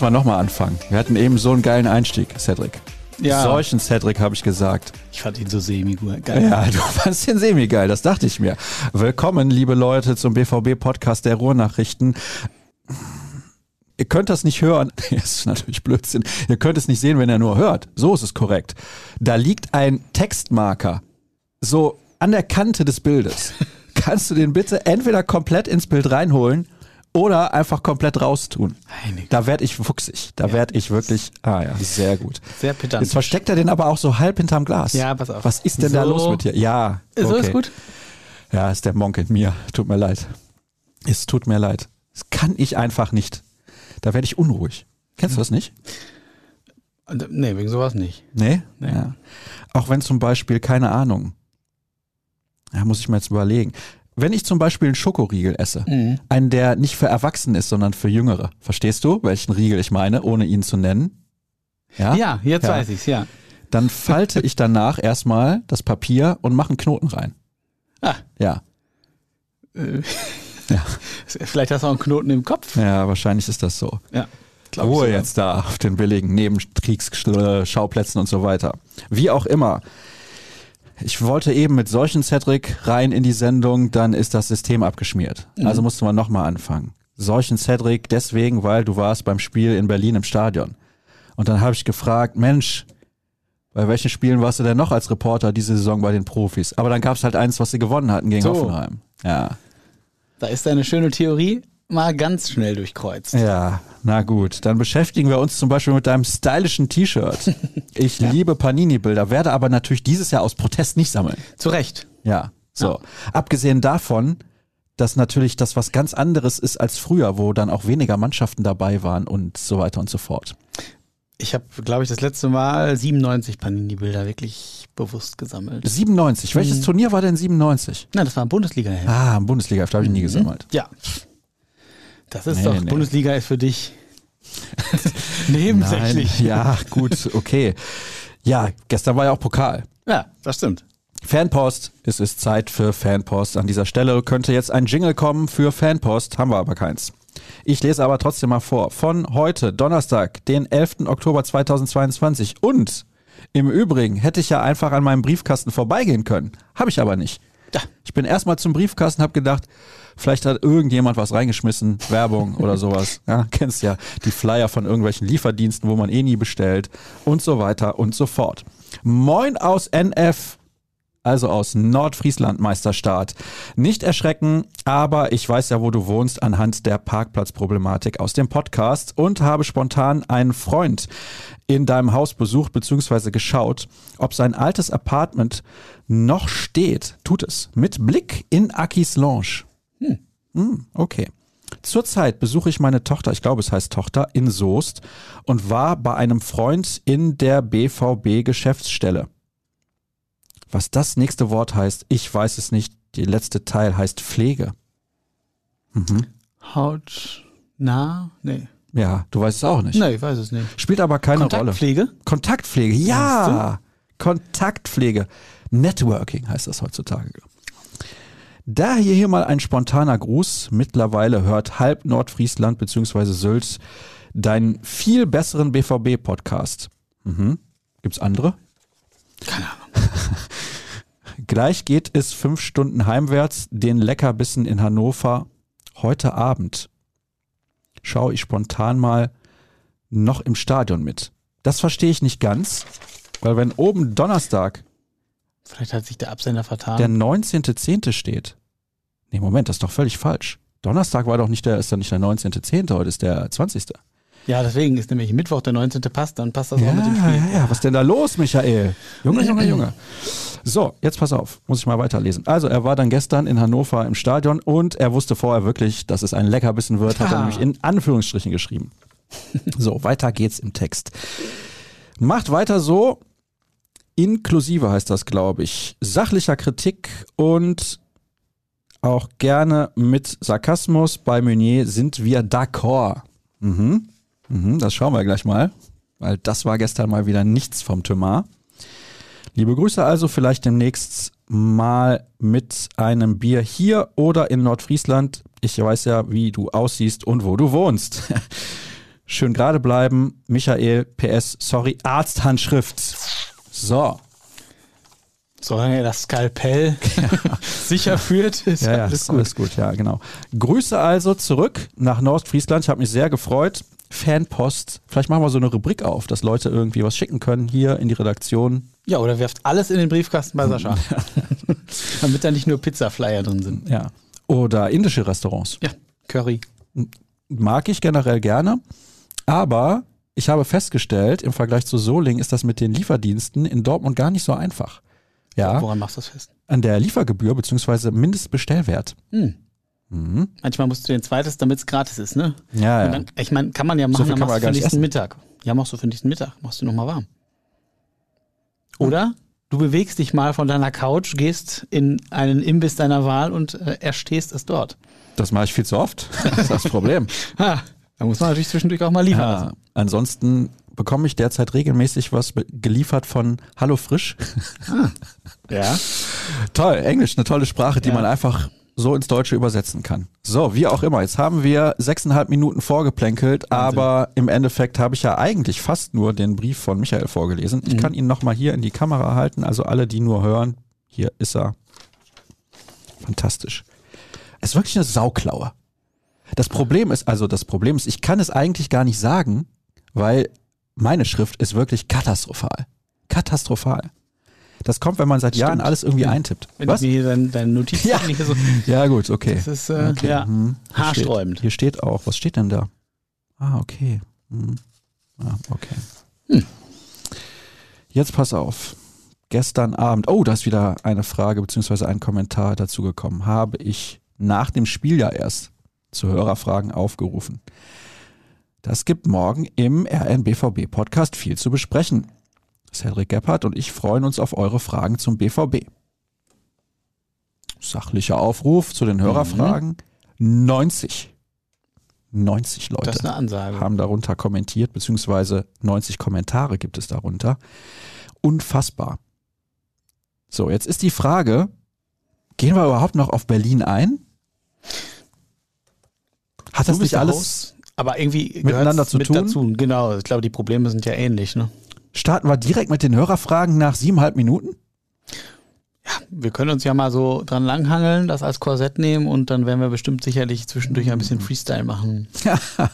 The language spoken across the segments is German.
Müssen wir nochmal anfangen. Wir hatten eben so einen geilen Einstieg, Cedric. Ja. Solchen Cedric habe ich gesagt. Ich fand ihn so semi-geil. Geil. Ja, du fandst den semi geil, das dachte ich mir. Willkommen, liebe Leute, zum BVB-Podcast der Ruhrnachrichten. Ihr könnt das nicht hören. Das ist natürlich Blödsinn. Ihr könnt es nicht sehen, wenn ihr nur hört. So ist es korrekt. Da liegt ein Textmarker. So an der Kante des Bildes. Kannst du den bitte entweder komplett ins Bild reinholen oder einfach komplett raustun? Da werde ich fuchsig. Da werde ich wirklich. Ah ja, sehr gut. Sehr pedantisch. Jetzt versteckt er den aber auch so halb hinterm Glas. Ja, pass auf. Was ist denn da So. los mit dir? Ja. So okay. ist gut. Ja, ist der Monk in mir. Tut mir leid. Es tut mir leid. Das kann ich einfach nicht. Da werde ich unruhig. Kennst du das nicht? Nee, wegen sowas nicht. Nee? Nee. Ja. Auch wenn zum Beispiel, keine Ahnung. Ja, muss ich mir jetzt überlegen. Wenn ich zum Beispiel einen Schokoriegel esse, Mhm. einen, der nicht für Erwachsene ist, sondern für Jüngere. Verstehst du, welchen Riegel ich meine, ohne ihn zu nennen? Ja? Ja, jetzt Ja. weiß ich's, ja. Dann falte ich danach erstmal das Papier und mache einen Knoten rein. Ah, Ja. äh, Ja. vielleicht hast du auch einen Knoten im Kopf. Ja, wahrscheinlich ist das so. Ja. Ruhe jetzt da auf den billigen Nebenkriegsschauplätzen und so weiter. Wie auch immer. Ich wollte eben mit solchen Cedric rein in die Sendung, dann ist das System abgeschmiert. Mhm. Also musste man nochmal anfangen. Solchen Cedric deswegen, weil du warst beim Spiel in Berlin im Stadion. Und dann habe ich gefragt, Mensch, bei welchen Spielen warst du denn noch als Reporter diese Saison bei den Profis? Aber dann gab es halt eins, was sie gewonnen hatten gegen So. Hoffenheim. Ja. Da ist deine schöne Theorie mal ganz schnell durchkreuzt. Ja, na gut. Dann beschäftigen wir uns zum Beispiel mit deinem stylischen T-Shirt. Ich liebe Panini-Bilder, werde aber natürlich dieses Jahr aus Protest nicht sammeln. Zu Recht. Ja, so. Abgesehen davon, dass natürlich das was ganz anderes ist als früher, wo dann auch weniger Mannschaften dabei waren und so weiter und so fort. Ich habe, glaube ich, das letzte Mal 97 Panini-Bilder wirklich bewusst gesammelt. 97. Welches Turnier war denn 97? Nein, das war Bundesliga. -Heft. Ah, im Bundesliga, da habe ich nie gesammelt. Ja. Das ist Nee, doch, nee. Bundesliga ist für dich nebensächlich. Nein, ja, gut, okay. Ja, gestern war ja auch Pokal. Ja, das stimmt. Fanpost, es ist Zeit für Fanpost. An dieser Stelle könnte jetzt ein Jingle kommen für Fanpost, haben wir aber keins. Ich lese aber trotzdem mal vor. Von heute, Donnerstag, den 11. Oktober 2022. Und im Übrigen hätte ich ja einfach an meinem Briefkasten vorbeigehen können. Habe ich aber nicht. Ja. Ich bin erstmal zum Briefkasten, habe gedacht, vielleicht hat irgendjemand was reingeschmissen, Werbung oder sowas. Ja, kennst ja die Flyer von irgendwelchen Lieferdiensten, wo man eh nie bestellt und so weiter und so fort. Moin aus NF, also aus Nordfriesland, Meisterstaat. Nicht erschrecken, aber ich weiß ja, wo du wohnst anhand der Parkplatzproblematik aus dem Podcast und habe spontan einen Freund in deinem Haus besucht bzw. geschaut, ob sein altes Apartment noch steht. Tut es. Mit Blick in Akis Lounge. Hm, okay. Zurzeit besuche ich meine Tochter, ich glaube es heißt Tochter, in Soest und war bei einem Freund in der BVB-Geschäftsstelle. Was das nächste Wort heißt, ich weiß es nicht. Der letzte Teil heißt Pflege. Haut nah? Nee. Ja, du weißt es auch nicht. Nee, ich weiß es nicht. Spielt aber keine Rolle. Kontaktpflege? Kontaktpflege, ja. Kontaktpflege. Networking heißt das heutzutage. Daher hier mal ein spontaner Gruß. Mittlerweile hört halb Nordfriesland bzw. Sylt deinen viel besseren BVB-Podcast. Mhm. Gibt's andere? Keine Ahnung. Gleich geht es fünf Stunden heimwärts, den Leckerbissen in Hannover. Heute Abend schaue ich spontan mal noch im Stadion mit. Das verstehe ich nicht ganz, weil wenn oben Donnerstag Vielleicht hat sich der Absender vertan. der 19.10. steht. Nee, Moment, das ist doch völlig falsch. Donnerstag war doch nicht der, ist doch nicht der 19.10., heute ist der 20. ja, deswegen ist nämlich Mittwoch der 19. passt, dann passt das Ja, auch mit dem Spiel. ja, ja, was ist denn da los, Michael? Junge, Junge, Junge. So, jetzt pass auf, muss ich mal weiterlesen. Also, er war dann gestern in Hannover im Stadion und er wusste vorher wirklich, dass es ein Leckerbissen wird, hat er nämlich in Anführungsstrichen geschrieben. So, weiter geht's im Text. Macht weiter so, inklusive heißt das, glaube ich, sachlicher Kritik und auch gerne mit Sarkasmus. Bei Meunier sind wir d'accord. Mhm. Mhm, das schauen wir gleich mal, weil das war gestern mal wieder nichts vom Thümar. Liebe Grüße also vielleicht demnächst mal mit einem Bier hier oder in Nordfriesland. Ich weiß ja, wie du aussiehst und wo du wohnst. Schön gerade bleiben. Michael, PS, sorry, Arzthandschrift. So. Solange er das Skalpell sicher führt, ist Ja, ja, alles ist gut. alles gut, ja, genau. Grüße also zurück nach Nordfriesland. Ich habe mich sehr gefreut. Fanpost. Vielleicht machen wir so eine Rubrik auf, dass Leute irgendwie was schicken können hier in die Redaktion. Ja, oder werft alles in den Briefkasten bei Sascha. Damit da nicht nur Pizzaflyer drin sind. Ja. Oder indische Restaurants. Ja, Curry. Mag ich generell gerne. Aber ich habe festgestellt, im Vergleich zu Soling ist das mit den Lieferdiensten in Dortmund gar nicht so einfach. Ja, Woran machst du das fest? an der Liefergebühr bzw. Mindestbestellwert. Hm. Mhm. Manchmal musst du den zweites, damit es gratis ist, ne? Ja, ja. dann, ich meine, kann man ja machen, viel dann machst du für nächsten essen. Mittag. Ja, machst du für den nächsten Mittag, machst du nochmal warm. Oder du bewegst dich mal von deiner Couch, gehst in einen Imbiss deiner Wahl und äh, erstehst es dort. Das mache ich viel zu oft. Das ist das Problem. Ha, da muss man natürlich zwischendurch auch mal liefern Ja, lassen. ansonsten bekomme ich derzeit regelmäßig was geliefert von Hallo Frisch. Ja. Toll, Englisch, eine tolle Sprache, die Ja. man einfach so ins Deutsche übersetzen kann. So, wie auch immer. Jetzt haben wir sechseinhalb Minuten vorgeplänkelt, aber im Endeffekt habe ich ja eigentlich fast nur den Brief von Michael vorgelesen. Ich kann ihn nochmal hier in die Kamera halten, also alle, die nur hören. Hier ist er. Fantastisch. Es ist wirklich eine Sauklaue. Das Problem ist, also das Problem ist, ich kann es eigentlich gar nicht sagen, weil meine Schrift ist wirklich katastrophal. Katastrophal. Das kommt, wenn man seit Jahren Stimmt. alles irgendwie eintippt. Wenn Was? du mir deine, deine Notizen Ja. so. Ja, gut, okay. Das ist äh, okay. ja, hm. Hier haarsträubend. Steht, hier steht auch, was steht denn da? Ah, okay. Hm. Ah, okay. Hm. Jetzt pass auf. Gestern Abend, oh, da ist wieder eine Frage bzw. ein Kommentar dazu gekommen. Habe ich nach dem Spiel ja erst zu Hörerfragen aufgerufen. Das gibt morgen im RNBVB Podcast viel zu besprechen. Cedric Gebhardt und ich freuen uns auf eure Fragen zum BVB. Sachlicher Aufruf zu den Hörerfragen. 90. 90 Leute Das ist eine Ansage. haben darunter kommentiert, beziehungsweise 90 Kommentare gibt es darunter. Unfassbar. So, jetzt ist die Frage, gehen wir überhaupt noch auf Berlin ein? Hat das nicht alles, aber irgendwie miteinander zu mit tun? dazu. Genau, ich glaube, die Probleme sind ja ähnlich. Ne? starten wir direkt mit den Hörerfragen nach siebeneinhalb Minuten? Wir können uns ja mal so dran langhangeln, das als Korsett nehmen und dann werden wir bestimmt sicherlich zwischendurch ein bisschen Freestyle machen.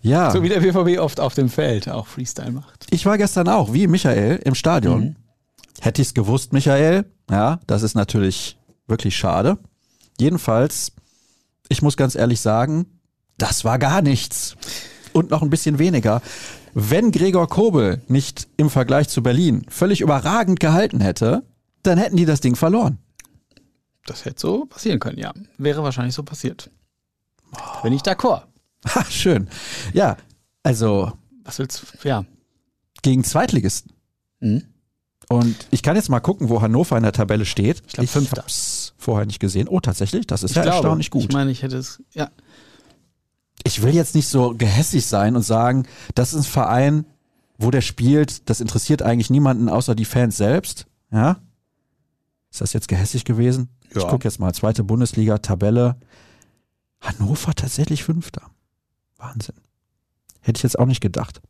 Ja, So wie der BVB oft auf dem Feld auch Freestyle macht. ich war gestern auch, wie Michael, im Stadion. Mhm. Hätte ich es gewusst, Michael, ja, das ist natürlich wirklich schade. Jedenfalls, ich muss ganz ehrlich sagen, das war gar nichts. Und noch ein bisschen weniger. Wenn Gregor Kobel nicht im Vergleich zu Berlin völlig überragend gehalten hätte, dann hätten die das Ding verloren. Das hätte so passieren können, ja. Wäre wahrscheinlich so passiert. Da bin ich d'accord. Ha, schön. Ja, also Was willst du? Ja. gegen Zweitligisten. Mhm. Und ich kann jetzt mal gucken, wo Hannover in der Tabelle steht. Ich glaub, Fünfter. hab's vorher nicht gesehen. Oh, tatsächlich, das ist Ich ja glaube, erstaunlich gut. Ich meine, ich hätte es. Ja. Ich will jetzt nicht so gehässig sein und sagen, das ist ein Verein, wo der spielt, das interessiert eigentlich niemanden außer die Fans selbst. Ja? Ist das jetzt gehässig gewesen? Ja. Ich gucke jetzt mal, zweite Bundesliga, Tabelle. Hannover tatsächlich Fünfter. Wahnsinn. Hätte ich jetzt auch nicht gedacht.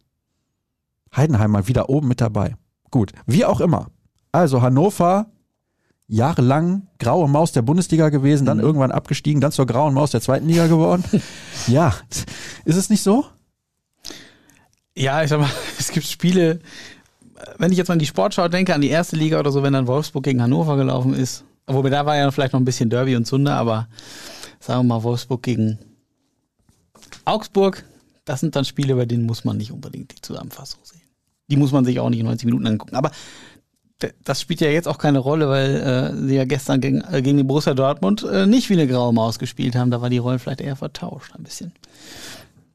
Heidenheim mal wieder oben mit dabei. Gut, wie auch immer. Also Hannover, jahrelang graue Maus der Bundesliga gewesen, dann Mhm. irgendwann abgestiegen, dann zur grauen Maus der zweiten Liga geworden. ja, ist es nicht so? Ja, ich sag mal, es gibt Spiele, wenn ich jetzt mal an die Sportschau denke, an die erste Liga oder so, wenn dann Wolfsburg gegen Hannover gelaufen ist. Wobei da war ja vielleicht noch ein bisschen Derby und Zunder, aber sagen wir mal Wolfsburg gegen Augsburg, das sind dann Spiele, bei denen muss man nicht unbedingt die Zusammenfassung sehen. Die muss man sich auch nicht in 90 Minuten angucken. Aber das spielt ja jetzt auch keine Rolle, weil äh, sie ja gestern gegen, äh, gegen die Borussia Dortmund äh, nicht wie eine graue Maus gespielt haben. Da war die Rollen vielleicht eher vertauscht ein bisschen.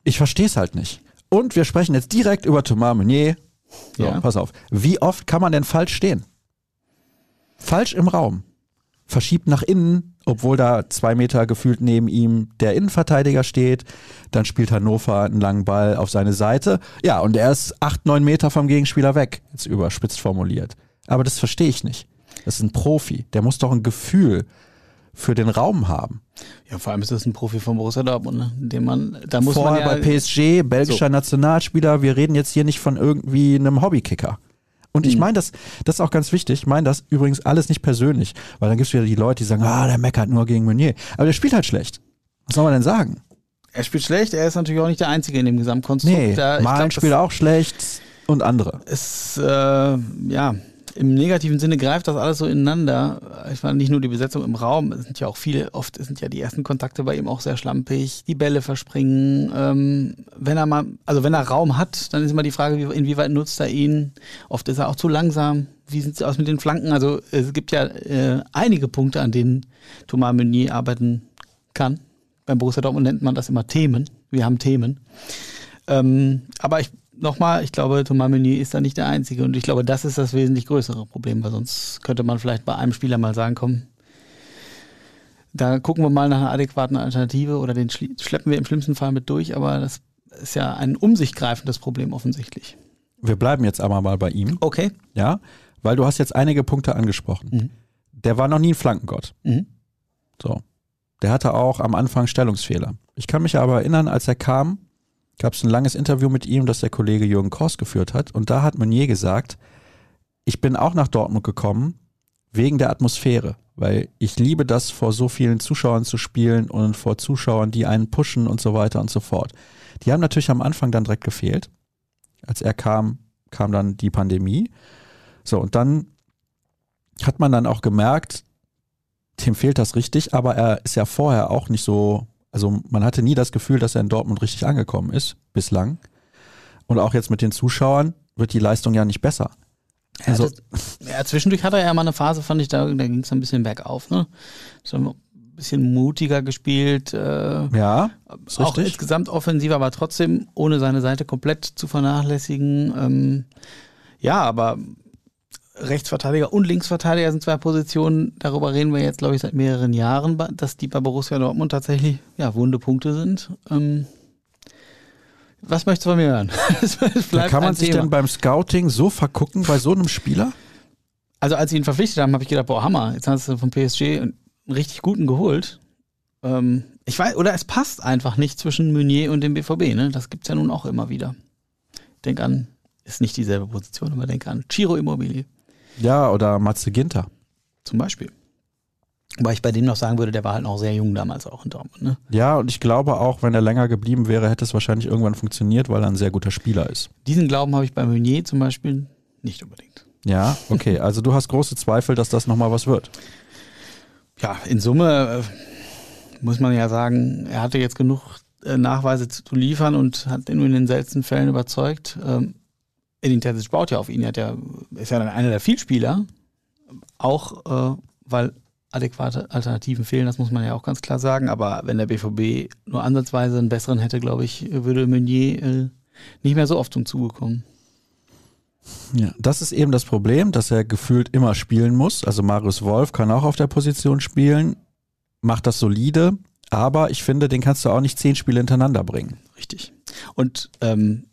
Ich verstehe es halt nicht. Und wir sprechen jetzt direkt über Thomas Meunier. So, Ja. pass auf. Wie oft kann man denn falsch stehen? Falsch im Raum. Verschiebt nach innen, obwohl da zwei Meter gefühlt neben ihm der Innenverteidiger steht. Dann spielt Hannover einen langen Ball auf seine Seite. Ja, und er ist acht, neun Meter vom Gegenspieler weg. Jetzt überspitzt formuliert. Aber das verstehe ich nicht. Das ist ein Profi. Der muss doch ein Gefühl für den Raum haben. Ja, vor allem ist das ein Profi von Borussia Dortmund, ne? den man, da muss Vorher man ja, bei PSG, belgischer So. Nationalspieler, wir reden jetzt hier nicht von irgendwie einem Hobbykicker. Und ich Mhm. meine das, das ist auch ganz wichtig, ich meine das übrigens alles nicht persönlich, weil dann gibt es wieder die Leute, die sagen, ah, der meckert nur gegen Meunier. Aber der spielt halt schlecht. Was soll man denn sagen? er spielt schlecht, er ist natürlich auch nicht der Einzige in dem Gesamtkonstrukt. Nee, da, Malen glaub, spielt auch schlecht und andere. es äh, ja im negativen Sinne greift das alles so ineinander. Ich meine, nicht nur die Besetzung im Raum, es sind ja auch viele, oft sind ja die ersten Kontakte bei ihm auch sehr schlampig, die Bälle verspringen. Ähm, wenn er mal, also wenn er Raum hat, dann ist immer die Frage, wie, inwieweit nutzt er ihn. Oft ist er auch zu langsam. Wie sieht es aus mit den Flanken? Also es gibt ja äh, einige Punkte, an denen Thomas Meunier arbeiten kann. Beim Borussia Dortmund nennt man das immer Themen. Wir haben Themen. Ähm, aber ich nochmal, ich glaube, Thomas Meunier ist da nicht der Einzige und ich glaube, das ist das wesentlich größere Problem, weil sonst könnte man vielleicht bei einem Spieler mal sagen, komm, da gucken wir mal nach einer adäquaten Alternative oder den schleppen wir im schlimmsten Fall mit durch, aber das ist ja ein um sich greifendes Problem offensichtlich. Wir bleiben jetzt aber mal bei ihm, Okay. ja, weil du hast jetzt einige Punkte angesprochen. Mhm. Der war noch nie ein Flankengott. Mhm. So. Der hatte auch am Anfang Stellungsfehler. Ich kann mich aber erinnern, als er kam, gab es ein langes Interview mit ihm, das der Kollege Jürgen Kors geführt hat. Und da hat Meunier gesagt, ich bin auch nach Dortmund gekommen wegen der Atmosphäre, weil ich liebe das, vor so vielen Zuschauern zu spielen und vor Zuschauern, die einen pushen und so weiter und so fort. Die haben natürlich am Anfang dann direkt gefehlt. Als er kam, kam dann die Pandemie. So, und dann hat man dann auch gemerkt, dem fehlt das richtig, aber er ist ja vorher auch nicht so, also man hatte nie das Gefühl, dass er in Dortmund richtig angekommen ist, bislang. Und auch jetzt mit den Zuschauern wird die Leistung ja nicht besser. Ja, Also- das, ja, zwischendurch hatte er ja mal eine Phase, fand ich, da, da ging es ein bisschen bergauf, ne? So ein bisschen mutiger gespielt, äh, Ja, auch richtig. insgesamt offensiver, aber trotzdem ohne seine Seite komplett zu vernachlässigen. Ähm, ja, aber Rechtsverteidiger und Linksverteidiger sind zwei Positionen, darüber reden wir jetzt, glaube ich, seit mehreren Jahren, dass die bei Borussia Dortmund tatsächlich ja, wunde Punkte sind. Ähm, was möchtest du von mir hören? Es Da kann man sich Thema. denn beim Scouting so vergucken bei so einem Spieler? Also als sie ihn verpflichtet haben, habe ich gedacht, boah, Hammer, jetzt hast du vom PSG einen richtig guten geholt. Ähm, ich weiß, oder es passt einfach nicht zwischen Meunier und dem BVB, ne? Das gibt's ja nun auch immer wieder. Denk an, ist nicht dieselbe Position, aber denk an Chiro Immobilie Ja, oder Matze Ginter. zum Beispiel. Wobei ich bei dem noch sagen würde, der war halt noch sehr jung damals auch in Dortmund, ne? Ja, und ich glaube auch, wenn er länger geblieben wäre, hätte es wahrscheinlich irgendwann funktioniert, weil er ein sehr guter Spieler ist. Diesen Glauben habe ich bei Meunier zum Beispiel nicht unbedingt. Ja, okay. Also du hast große Zweifel, dass das nochmal was wird. Ja, in Summe äh, muss man ja sagen, er hatte jetzt genug äh, Nachweise zu, zu liefern und hat nur in den seltensten Fällen überzeugt. Ähm, Edin Terzic baut ja auf ihn, er hat ja, ist ja dann einer der Vielspieler, auch äh, weil adäquate Alternativen fehlen, das muss man ja auch ganz klar sagen. Aber wenn der BVB nur ansatzweise einen besseren hätte, glaube ich, würde Meunier äh, nicht mehr so oft zum Zuge kommen. Ja, das ist eben das Problem, dass er gefühlt immer spielen muss. Also Marius Wolf kann auch auf der Position spielen, macht das solide, aber ich finde, den kannst du auch nicht zehn Spiele hintereinander bringen. Richtig. Und ähm,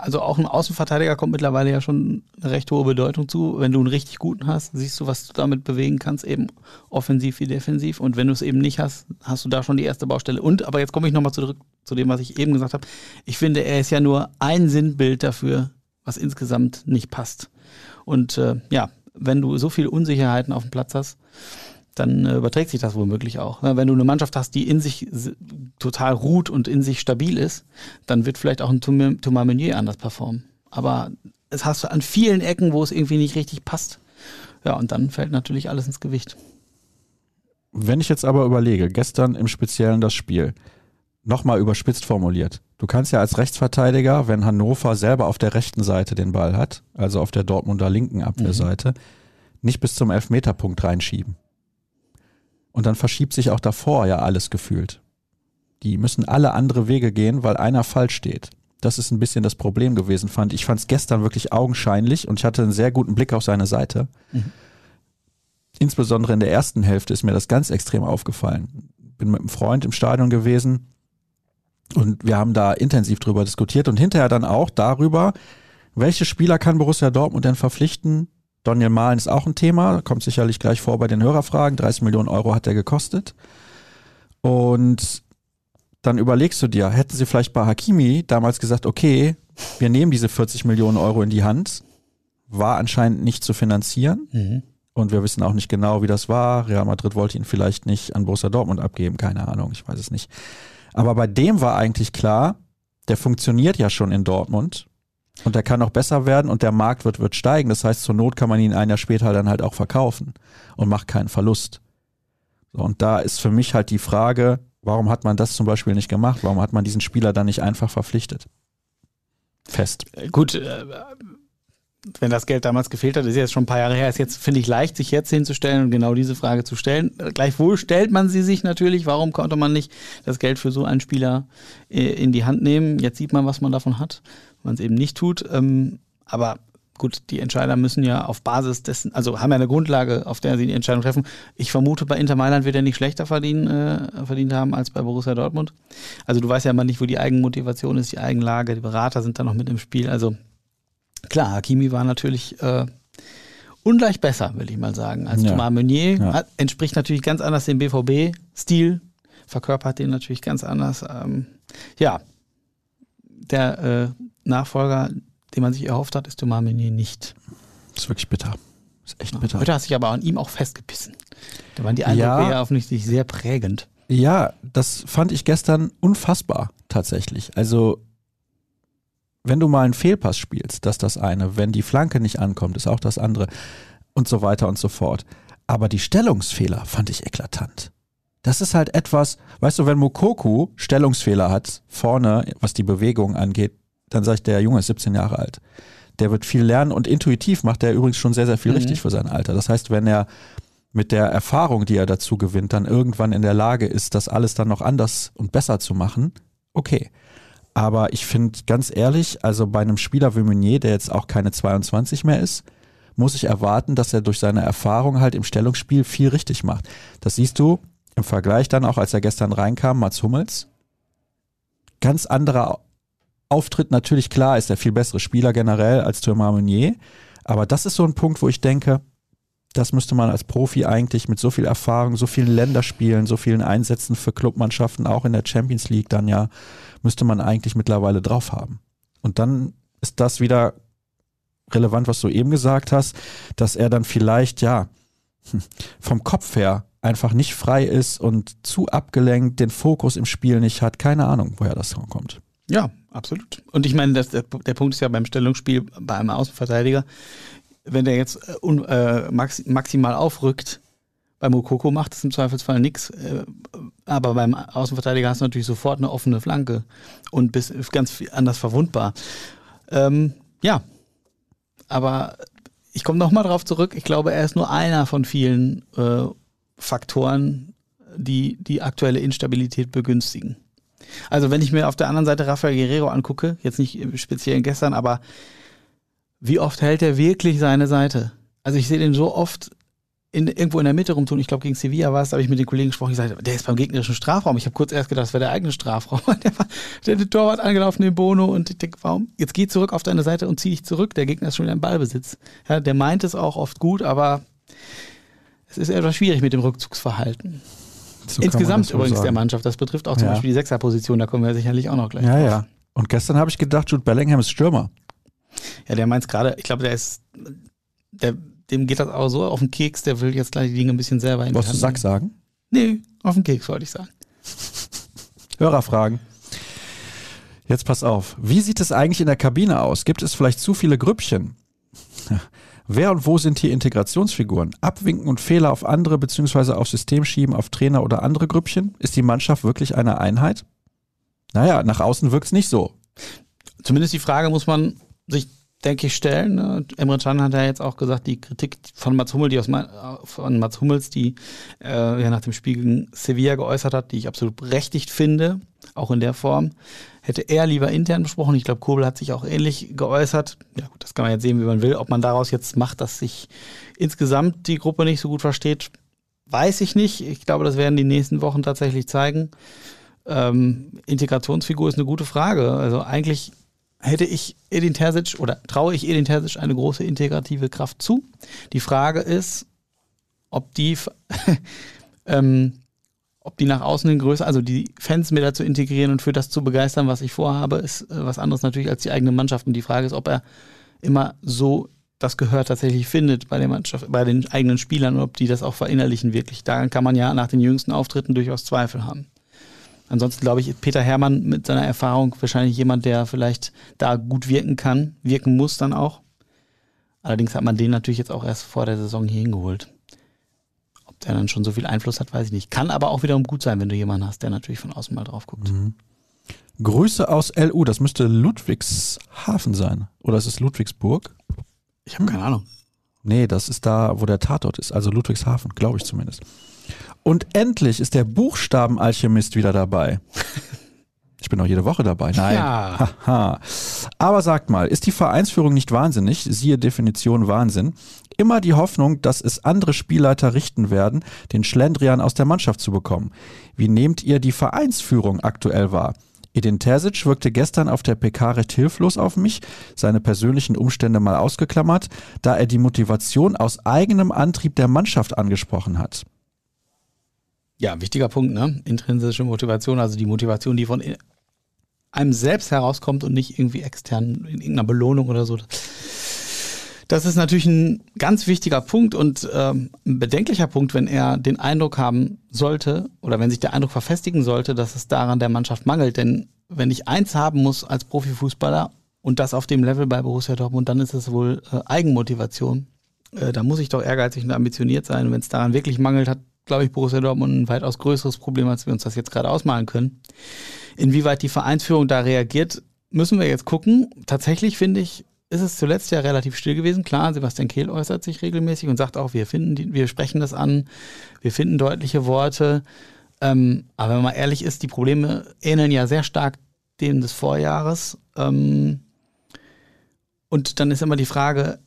also auch ein Außenverteidiger kommt mittlerweile ja schon eine recht hohe Bedeutung zu. Wenn du einen richtig guten hast, siehst du, was du damit bewegen kannst, eben offensiv wie defensiv. Und wenn du es eben nicht hast, hast du da schon die erste Baustelle. Und, aber jetzt komme ich nochmal zurück zu dem, was ich eben gesagt habe. Ich finde, er ist ja nur ein Sinnbild dafür, was insgesamt nicht passt. Und äh, ja, wenn du so viele Unsicherheiten auf dem Platz hast, dann äh, überträgt sich das womöglich auch. Ja, Wenn du eine Mannschaft hast, die in sich total ruht und in sich stabil ist, dann wird vielleicht auch ein Thomas Meunier anders performen. Aber es hast du an vielen Ecken, wo es irgendwie nicht richtig passt. Ja, und dann fällt natürlich alles ins Gewicht. Wenn ich jetzt aber überlege, gestern im Speziellen das Spiel, nochmal überspitzt formuliert. Du kannst ja als Rechtsverteidiger, wenn Hannover selber auf der rechten Seite den Ball hat, also auf der Dortmunder linken Abwehrseite, nicht bis zum Elfmeterpunkt reinschieben. Und dann verschiebt sich auch davor ja alles gefühlt. Die müssen alle andere Wege gehen, weil einer falsch steht. Das ist ein bisschen das Problem gewesen, fand ich. Ich fand es gestern wirklich augenscheinlich und ich hatte einen sehr guten Blick auf seine Seite. Insbesondere in der ersten Hälfte ist mir das ganz extrem aufgefallen. Bin mit einem Freund im Stadion gewesen und wir haben da intensiv drüber diskutiert und hinterher dann auch darüber, welche Spieler kann Borussia Dortmund denn verpflichten, Daniel Mahlen ist auch ein Thema, kommt sicherlich gleich vor bei den Hörerfragen. 30 Millionen Euro hat er gekostet. Und dann überlegst du dir, hätten sie vielleicht bei Hakimi damals gesagt, okay, wir nehmen diese 40 Millionen Euro in die Hand, war anscheinend nicht zu finanzieren. Mhm. Und wir wissen auch nicht genau, wie das war. Real Madrid wollte ihn vielleicht nicht an Borussia Dortmund abgeben, keine Ahnung, ich weiß es nicht. Aber bei dem war eigentlich klar, der funktioniert ja schon in Dortmund und der kann auch besser werden und der Markt wird, wird steigen. Das heißt, zur Not kann man ihn ein Jahr später dann halt auch verkaufen und macht keinen Verlust. So, und da ist für mich halt die Frage, warum hat man das zum Beispiel nicht gemacht? Warum hat man diesen Spieler dann nicht einfach verpflichtet? Fest. Gut, äh, wenn das Geld damals gefehlt hat, ist jetzt schon ein paar Jahre her, ist jetzt, finde ich, leicht, sich jetzt hinzustellen und genau diese Frage zu stellen. Gleichwohl stellt man sie sich natürlich, warum konnte man nicht das Geld für so einen Spieler äh, in die Hand nehmen? Jetzt sieht man, was man davon hat, man es eben nicht tut. Ähm, aber gut, die Entscheider müssen ja auf Basis dessen, also haben ja eine Grundlage, auf der sie die Entscheidung treffen. Ich vermute, bei Inter Mailand wird er nicht schlechter verdienen, äh, verdient haben als bei Borussia Dortmund. Also du weißt ja immer nicht, wo die Eigenmotivation ist, die Eigenlage, die Berater sind da noch mit im Spiel. Also Klar, Hakimi war natürlich äh, ungleich besser, will ich mal sagen, als ja. Thomas Meunier. Ja. Hat, entspricht natürlich ganz anders dem BVB-Stil, verkörpert den natürlich ganz anders. Ähm, ja, der äh, Nachfolger, den man sich erhofft hat, ist Meunier nicht. Das ist wirklich bitter. Das ist echt bitter. Heute hast du dich aber an ihm auch festgebissen. Da waren die Eindrücke ja, ja offensichtlich sehr prägend. Ja, das fand ich gestern unfassbar tatsächlich. Also wenn du mal einen Fehlpass spielst, das ist das eine. Wenn die Flanke nicht ankommt, ist auch das andere. Und so weiter und so fort. Aber die Stellungsfehler fand ich eklatant. Das ist halt etwas, weißt du, wenn Mukoku Stellungsfehler hat, vorne, was die Bewegung angeht, dann sage ich, der Junge ist 17 Jahre alt. Der wird viel lernen und intuitiv macht er übrigens schon sehr, sehr viel mhm. richtig für sein Alter. Das heißt, wenn er mit der Erfahrung, die er dazu gewinnt, dann irgendwann in der Lage ist, das alles dann noch anders und besser zu machen, okay. Aber ich finde ganz ehrlich, also bei einem Spieler wie Meunier, der jetzt auch keine 22 mehr ist, muss ich erwarten, dass er durch seine Erfahrung halt im Stellungsspiel viel richtig macht. Das siehst du im Vergleich dann auch, als er gestern reinkam, Mats Hummels. Ganz anderer Auftritt, natürlich klar, ist der viel bessere Spieler generell als Thomas Meunier. Aber das ist so ein Punkt, wo ich denke, das müsste man als Profi eigentlich mit so viel Erfahrung, so vielen Länderspielen, so vielen Einsätzen für Clubmannschaften, auch in der Champions League dann ja, müsste man eigentlich mittlerweile drauf haben. Und dann ist das wieder relevant, was du eben gesagt hast, dass er dann vielleicht, ja, vom Kopf her einfach nicht frei ist und zu abgelenkt, den Fokus im Spiel nicht hat. Keine Ahnung, woher das kommt. Ja, absolut. Und ich meine, das, der, der Punkt ist ja beim Stellungsspiel bei einem Außenverteidiger, wenn der jetzt äh, äh, max, maximal aufrückt, bei Mokoko macht es im Zweifelsfall nichts. Äh, aber beim Außenverteidiger hast du natürlich sofort eine offene Flanke und bist ganz anders verwundbar. Ähm, ja, aber ich komme nochmal drauf zurück. Ich glaube, er ist nur einer von vielen äh, Faktoren, die die aktuelle Instabilität begünstigen. Also wenn ich mir auf der anderen Seite Rafael Guerrero angucke, jetzt nicht speziell gestern, aber wie oft hält er wirklich seine Seite? Also ich sehe den so oft in, irgendwo in der Mitte rumtun. Ich glaube, gegen Sevilla war es, da habe ich mit den Kollegen gesprochen. Ich sagte, der ist beim gegnerischen Strafraum. Ich habe kurz erst gedacht, das wäre der eigene Strafraum. Der war der, der Torwart angelaufen, den Bono. Und ich denke, warum? Jetzt geh zurück auf deine Seite und zieh dich zurück. Der Gegner ist schon wieder im Ballbesitz. Ja, der meint es auch oft gut, aber es ist etwas schwierig mit dem Rückzugsverhalten. So Insgesamt übrigens der Mannschaft. Das betrifft auch zum ja. Beispiel die Sechserposition. Da kommen wir sicherlich auch noch gleich Ja, drauf. ja. Und gestern habe ich gedacht, Jude Bellingham ist Stürmer. Ja, der meint es gerade. Ich glaube, der ist, der, dem geht das auch so auf den Keks, der will jetzt gleich die Dinge ein bisschen selber in Wolltest du Sack sagen? Nee, auf den Keks wollte ich sagen. Hörerfragen. Jetzt pass auf. Wie sieht es eigentlich in der Kabine aus? Gibt es vielleicht zu viele Grüppchen? Wer und wo sind hier Integrationsfiguren? Abwinken und Fehler auf andere bzw. auf System schieben, auf Trainer oder andere Grüppchen? Ist die Mannschaft wirklich eine Einheit? Naja, nach außen wirkt es nicht so. Zumindest die Frage muss man sich, denke ich, stellen. Ne? Emre Can hat ja jetzt auch gesagt, die Kritik von Mats Hummels, die aus von Mats Hummels, die äh, ja nach dem Spiel gegen Sevilla geäußert hat, die ich absolut berechtigt finde, auch in der Form, hätte er lieber intern besprochen. Ich glaube, Kobel hat sich auch ähnlich geäußert. Ja gut, das kann man jetzt sehen, wie man will. Ob man daraus jetzt macht, dass sich insgesamt die Gruppe nicht so gut versteht, weiß ich nicht. Ich glaube, das werden die nächsten Wochen tatsächlich zeigen. Ähm, Integrationsfigur ist eine gute Frage. Also eigentlich hätte ich Edin Terzic oder traue ich Edin Terzic eine große integrative Kraft zu. Die Frage ist, ob die, ähm, ob die nach außen hin größer, also die Fans mit dazu integrieren und für das zu begeistern, was ich vorhabe, ist äh, was anderes natürlich als die eigene Mannschaft. Und die Frage ist, ob er immer so das Gehör tatsächlich findet bei der Mannschaft, bei den eigenen Spielern und ob die das auch verinnerlichen wirklich. Daran kann man ja nach den jüngsten Auftritten durchaus Zweifel haben. Ansonsten glaube ich, Peter Hermann mit seiner Erfahrung wahrscheinlich jemand, der vielleicht da gut wirken kann, wirken muss dann auch. Allerdings hat man den natürlich jetzt auch erst vor der Saison hier hingeholt. Ob der dann schon so viel Einfluss hat, weiß ich nicht. Kann aber auch wiederum gut sein, wenn du jemanden hast, der natürlich von außen mal drauf guckt. Mhm. Grüße aus LU, das müsste Ludwigshafen sein. Oder ist es Ludwigsburg? Ich habe keine Ahnung. Nee, das ist da, wo der Tatort ist. Also Ludwigshafen, glaube ich zumindest. Und endlich ist der Buchstabenalchemist wieder dabei. Ich bin auch jede Woche dabei. Nein. Ja. Aber sagt mal, ist die Vereinsführung nicht wahnsinnig? Siehe Definition Wahnsinn. Immer die Hoffnung, dass es andere Spielleiter richten werden, den Schlendrian aus der Mannschaft zu bekommen. Wie nehmt ihr die Vereinsführung aktuell wahr? Edin Terzic wirkte gestern auf der PK recht hilflos auf mich, seine persönlichen Umstände mal ausgeklammert, da er die Motivation aus eigenem Antrieb der Mannschaft angesprochen hat. Ja, wichtiger Punkt, ne? Intrinsische Motivation, also die Motivation, die von einem selbst herauskommt und nicht irgendwie extern in irgendeiner Belohnung oder so. Das ist natürlich ein ganz wichtiger Punkt und ähm, ein bedenklicher Punkt, wenn er den Eindruck haben sollte oder wenn sich der Eindruck verfestigen sollte, dass es daran der Mannschaft mangelt. Denn wenn ich eins haben muss als Profifußballer und das auf dem Level bei Borussia Dortmund, dann ist es wohl äh, Eigenmotivation. Äh, da muss ich doch ehrgeizig und ambitioniert sein. Und wenn es daran wirklich mangelt, hat glaube ich, Borussia Dortmund ein weitaus größeres Problem, als wir uns das jetzt gerade ausmalen können. Inwieweit die Vereinsführung da reagiert, müssen wir jetzt gucken. Tatsächlich finde ich, ist es zuletzt ja relativ still gewesen. Klar, Sebastian Kehl äußert sich regelmäßig und sagt auch, wir finden, die, wir sprechen das an, wir finden deutliche Worte. Ähm, aber wenn man ehrlich ist, die Probleme ähneln ja sehr stark denen des Vorjahres. Ähm, und dann ist immer die Frage,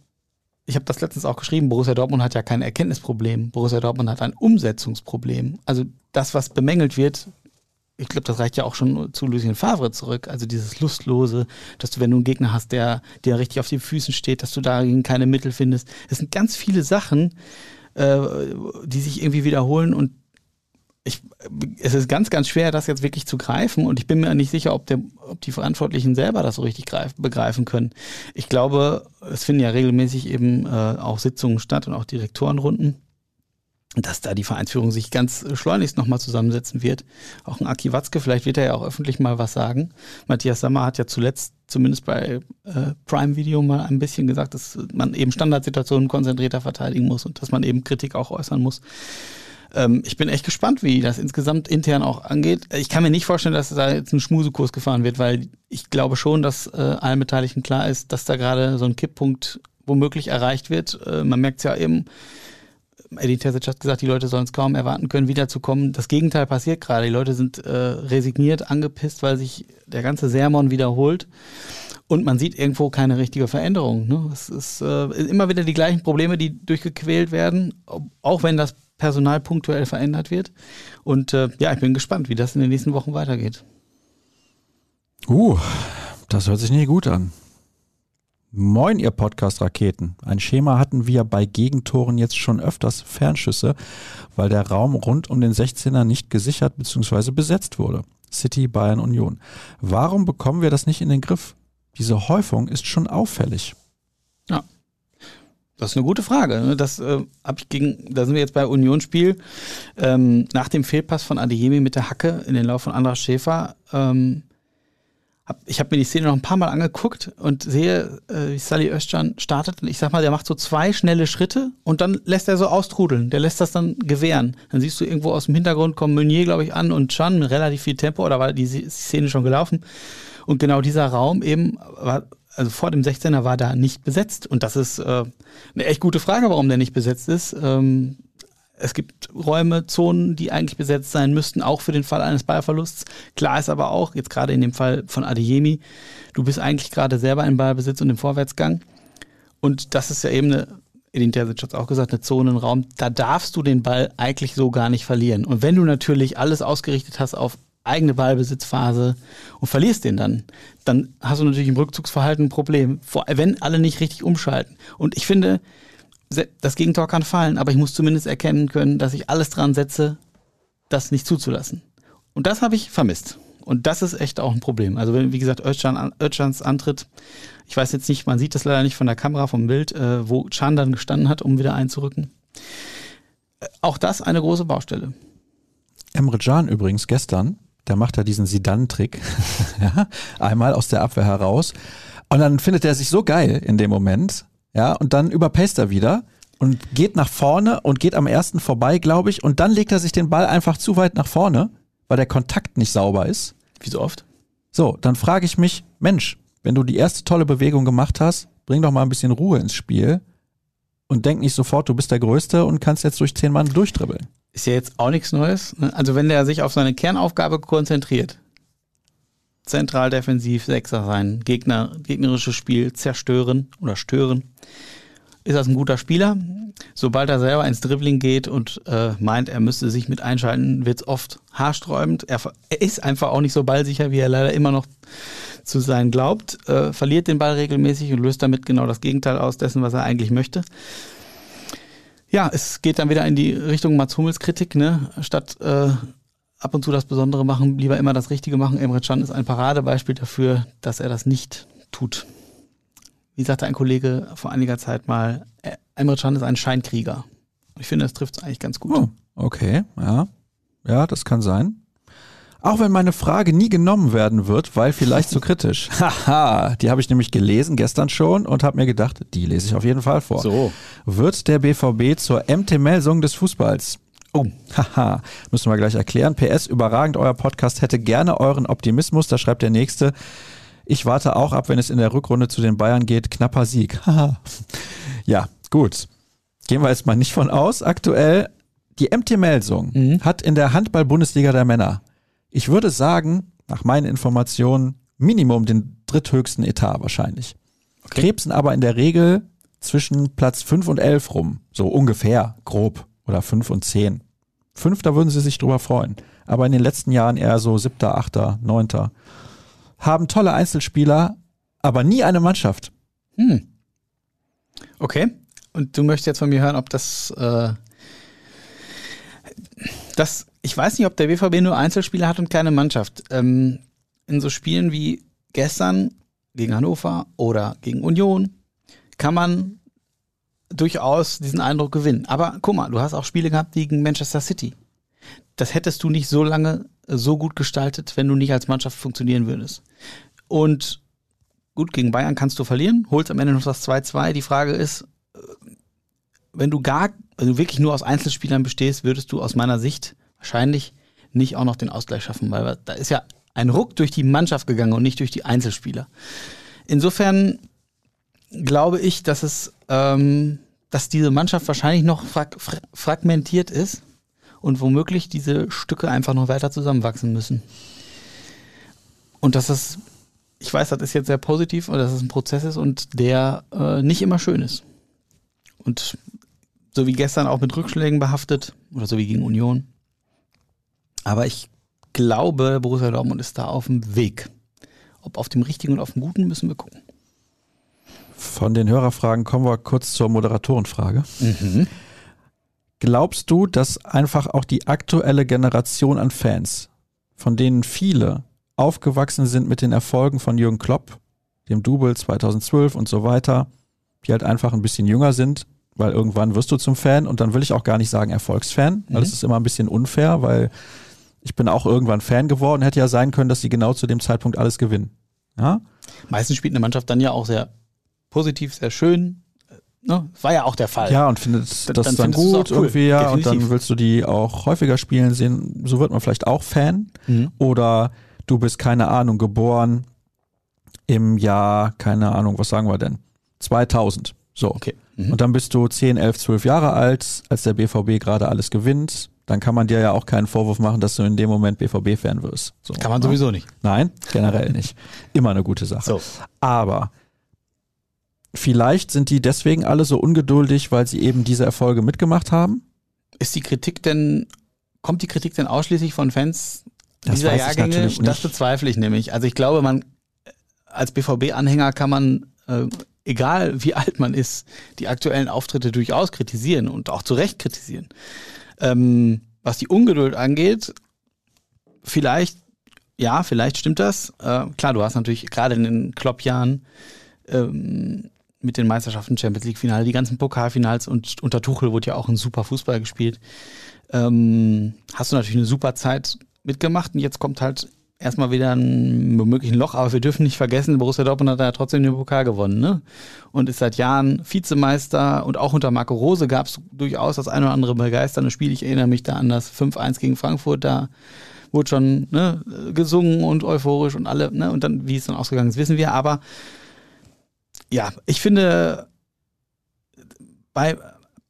ich habe das letztens auch geschrieben, Borussia Dortmund hat ja kein Erkenntnisproblem. Borussia Dortmund hat ein Umsetzungsproblem. Also das, was bemängelt wird, ich glaube, das reicht ja auch schon zu Lucien Favre zurück. Also dieses Lustlose, dass du, wenn du einen Gegner hast, der dir richtig auf den Füßen steht, dass du dagegen keine Mittel findest. Es sind ganz viele Sachen, äh, die sich irgendwie wiederholen und ich, es ist ganz, ganz schwer, das jetzt wirklich zu greifen und ich bin mir nicht sicher, ob, der, ob die Verantwortlichen selber das so richtig greif, begreifen können. Ich glaube, es finden ja regelmäßig eben äh, auch Sitzungen statt und auch Direktorenrunden, dass da die Vereinsführung sich ganz schleunigst nochmal zusammensetzen wird. Auch ein Aki Watzke, vielleicht wird er ja auch öffentlich mal was sagen. Matthias Sammer hat ja zuletzt zumindest bei äh, Prime Video mal ein bisschen gesagt, dass man eben Standardsituationen konzentrierter verteidigen muss und dass man eben Kritik auch äußern muss. Ähm, ich bin echt gespannt, wie das insgesamt intern auch angeht. Ich kann mir nicht vorstellen, dass da jetzt ein Schmusekurs gefahren wird, weil ich glaube schon, dass äh, allen Beteiligten klar ist, dass da gerade so ein Kipppunkt womöglich erreicht wird. Äh, man merkt es ja eben, Eddie Terzic hat gesagt, die Leute sollen es kaum erwarten können, wiederzukommen. Das Gegenteil passiert gerade. Die Leute sind äh, resigniert, angepisst, weil sich der ganze Sermon wiederholt. Und man sieht irgendwo keine richtige Veränderung. Ne? Es ist äh, immer wieder die gleichen Probleme, die durchgequält werden, auch wenn das Personal punktuell verändert wird. Und äh, ja, ich bin gespannt, wie das in den nächsten Wochen weitergeht. Uh, das hört sich nicht gut an. Moin, ihr Podcast-Raketen. Ein Schema hatten wir bei Gegentoren jetzt schon öfters Fernschüsse, weil der Raum rund um den 16er nicht gesichert bzw. besetzt wurde. City, Bayern, Union. Warum bekommen wir das nicht in den Griff? Diese Häufung ist schon auffällig. Ja, das ist eine gute Frage. Ne? Das äh, hab ich gegen, da sind wir jetzt bei Unionsspiel. Ähm, nach dem Fehlpass von Adeyemi mit der Hacke in den Lauf von Andras Schäfer. Ähm, hab, ich habe mir die Szene noch ein paar Mal angeguckt und sehe, äh, wie Sally Özcan startet. Und ich sag mal, der macht so zwei schnelle Schritte und dann lässt er so austrudeln. Der lässt das dann gewähren. Dann siehst du irgendwo aus dem Hintergrund kommen Meunier, glaube ich, an und Chan mit relativ viel Tempo. Oder war die Szene schon gelaufen? Und genau dieser Raum eben war also vor dem 16er war da nicht besetzt. Und das ist äh, eine echt gute Frage, warum der nicht besetzt ist. Ähm, es gibt Räume, Zonen, die eigentlich besetzt sein müssten, auch für den Fall eines Ballverlusts. Klar ist aber auch, jetzt gerade in dem Fall von Adeyemi, du bist eigentlich gerade selber im Ballbesitz und im Vorwärtsgang. Und das ist ja eben eine, Edin Terzic hat es auch gesagt, eine Zone, ein Raum, da darfst du den Ball eigentlich so gar nicht verlieren. Und wenn du natürlich alles ausgerichtet hast auf eigene Ballbesitzphase und verlierst den dann. Dann hast du natürlich im Rückzugsverhalten ein Problem, wenn alle nicht richtig umschalten. Und ich finde, das Gegentor kann fallen, aber ich muss zumindest erkennen können, dass ich alles dran setze, das nicht zuzulassen. Und das habe ich vermisst. Und das ist echt auch ein Problem. Also wie gesagt, Özcan, Özcans Antritt, ich weiß jetzt nicht, man sieht das leider nicht von der Kamera, vom Bild, äh, wo Can dann gestanden hat, um wieder einzurücken. Äh, auch das eine große Baustelle. Emre Can übrigens gestern, der macht da diesen Sidan-Trick, ja, einmal aus der Abwehr heraus. Und dann findet er sich so geil in dem Moment, ja, und dann überpaced er wieder und geht nach vorne und geht am ersten vorbei, glaube ich, und dann legt er sich den Ball einfach zu weit nach vorne, weil der Kontakt nicht sauber ist. Wie so oft? So, dann frage ich mich, Mensch, wenn du die erste tolle Bewegung gemacht hast, bring doch mal ein bisschen Ruhe ins Spiel und denk nicht sofort, du bist der Größte und kannst jetzt durch zehn Mann durchdribbeln. Ist ja jetzt auch nichts Neues. Ne? Also wenn der sich auf seine Kernaufgabe konzentriert, zentral defensiv Sechser sein, Gegner, gegnerisches Spiel zerstören oder stören, ist das ein guter Spieler. Sobald er selber ins Dribbling geht und äh, meint, er müsste sich mit einschalten, wird es oft haarsträubend. Er, er, ist einfach auch nicht so ballsicher, wie er leider immer noch zu sein glaubt. Äh, verliert den Ball regelmäßig und löst damit genau das Gegenteil aus dessen, was er eigentlich möchte. Ja, es geht dann wieder in die Richtung Mats Hummels Kritik, ne? Statt äh, ab und zu das Besondere machen, lieber immer das Richtige machen. Emre Can ist ein Paradebeispiel dafür, dass er das nicht tut. Wie sagte ein Kollege vor einiger Zeit mal, äh, Emre Can ist ein Scheinkrieger. Ich finde, das trifft es eigentlich ganz gut. Oh, okay, ja. Ja, das kann sein. Auch wenn meine Frage nie genommen werden wird, weil vielleicht zu kritisch. Haha, die habe ich nämlich gelesen gestern schon und habe mir gedacht, die lese ich auf jeden Fall vor. So. Wird der BVB zur MT-Melsung des Fußballs? Oh, haha, müssen wir gleich erklären. PS, überragend, euer Podcast hätte gerne euren Optimismus. Da schreibt der Nächste, ich warte auch ab, wenn es in der Rückrunde zu den Bayern geht. Knapper Sieg. ja, gut. Gehen wir jetzt mal nicht von aus. Aktuell, die MT Melsung mhm. hat in der Handball-Bundesliga der Männer, ich würde sagen, nach meinen Informationen, Minimum den dritthöchsten Etat wahrscheinlich. Okay. Krebsen aber in der Regel zwischen Platz 5 und 11 rum. So ungefähr, grob. Oder 5 und 10. Fünf, da würden sie sich drüber freuen. Aber in den letzten Jahren eher so siebter, achter, neunter haben tolle Einzelspieler, aber nie eine Mannschaft. Hm. Okay. Und du möchtest jetzt von mir hören, ob das, äh, das, ich weiß nicht, ob der BVB nur Einzelspieler hat und keine Mannschaft. Ähm, in so Spielen wie gestern gegen Hannover oder gegen Union kann man durchaus diesen Eindruck gewinnen. Aber guck mal, du hast auch Spiele gehabt gegen Manchester City. Das hättest du nicht so lange so gut gestaltet, wenn du nicht als Mannschaft funktionieren würdest. Und gut, gegen Bayern kannst du verlieren, holst am Ende noch das 2-2. Die Frage ist, äh, wenn du gar, du wirklich nur aus Einzelspielern bestehst, würdest du aus meiner Sicht wahrscheinlich nicht auch noch den Ausgleich schaffen, weil da ist ja ein Ruck durch die Mannschaft gegangen und nicht durch die Einzelspieler. Insofern glaube ich, dass es, ähm, dass diese Mannschaft wahrscheinlich noch frag fragmentiert ist und womöglich diese Stücke einfach noch weiter zusammenwachsen müssen. Und dass das, ich weiß, das ist jetzt sehr positiv und dass es ein Prozess ist und der äh, nicht immer schön ist. Und so wie gestern auch mit Rückschlägen behaftet oder so wie gegen Union. Aber ich glaube, Borussia Dortmund ist da auf dem Weg. Ob auf dem richtigen und auf dem guten, müssen wir gucken. Von den Hörerfragen kommen wir kurz zur Moderatorenfrage. Mhm. Glaubst du, dass einfach auch die aktuelle Generation an Fans, von denen viele aufgewachsen sind mit den Erfolgen von Jürgen Klopp, dem Double 2012 und so weiter, die halt einfach ein bisschen jünger sind, weil irgendwann wirst du zum Fan und dann will ich auch gar nicht sagen Erfolgsfan, weil mhm. das ist immer ein bisschen unfair, weil ich bin auch irgendwann Fan geworden, hätte ja sein können, dass sie genau zu dem Zeitpunkt alles gewinnen. Ja? Meistens spielt eine Mannschaft dann ja auch sehr positiv, sehr schön, Ne? War ja auch der Fall. Ja, und findet das dann, dann gut cool. irgendwie, ja, Definitiv. und dann willst du die auch häufiger spielen sehen. So wird man vielleicht auch Fan. Mhm. Oder du bist, keine Ahnung, geboren im Jahr, keine Ahnung, was sagen wir denn? 2000. So. Okay. Mhm. Und dann bist du 10, 11, 12 Jahre alt, als der BVB gerade alles gewinnt. Dann kann man dir ja auch keinen Vorwurf machen, dass du in dem Moment BVB-Fan wirst. So, kann man ne? sowieso nicht. Nein, generell nicht. Immer eine gute Sache. So. Aber Vielleicht sind die deswegen alle so ungeduldig, weil sie eben diese Erfolge mitgemacht haben. Ist die Kritik denn, kommt die Kritik denn ausschließlich von Fans Das dieser ich Jahrgänge, und das bezweifle ich nämlich. Also ich glaube, man als BVB-Anhänger kann man, äh, egal wie alt man ist, die aktuellen Auftritte durchaus kritisieren und auch zu Recht kritisieren. Ähm, was die Ungeduld angeht, vielleicht, ja, vielleicht stimmt das. Äh, klar, du hast natürlich gerade in den Klopp-Jahren ähm, mit den Meisterschaften, Champions League-Finale, die ganzen Pokalfinals und unter Tuchel wurde ja auch ein super Fußball gespielt. Ähm, hast du natürlich eine super Zeit mitgemacht und jetzt kommt halt erstmal wieder ein womöglich ein Loch, aber wir dürfen nicht vergessen, Borussia Dortmund hat ja trotzdem den Pokal gewonnen, ne? Und ist seit Jahren Vizemeister und auch unter Marco Rose gab es durchaus das ein oder andere begeisternde Spiel. Ich erinnere mich da an das 5-1 gegen Frankfurt, da wurde schon ne, gesungen und euphorisch und alle, ne? Und dann, wie es dann ausgegangen ist, wissen wir. Aber ja, ich finde, bei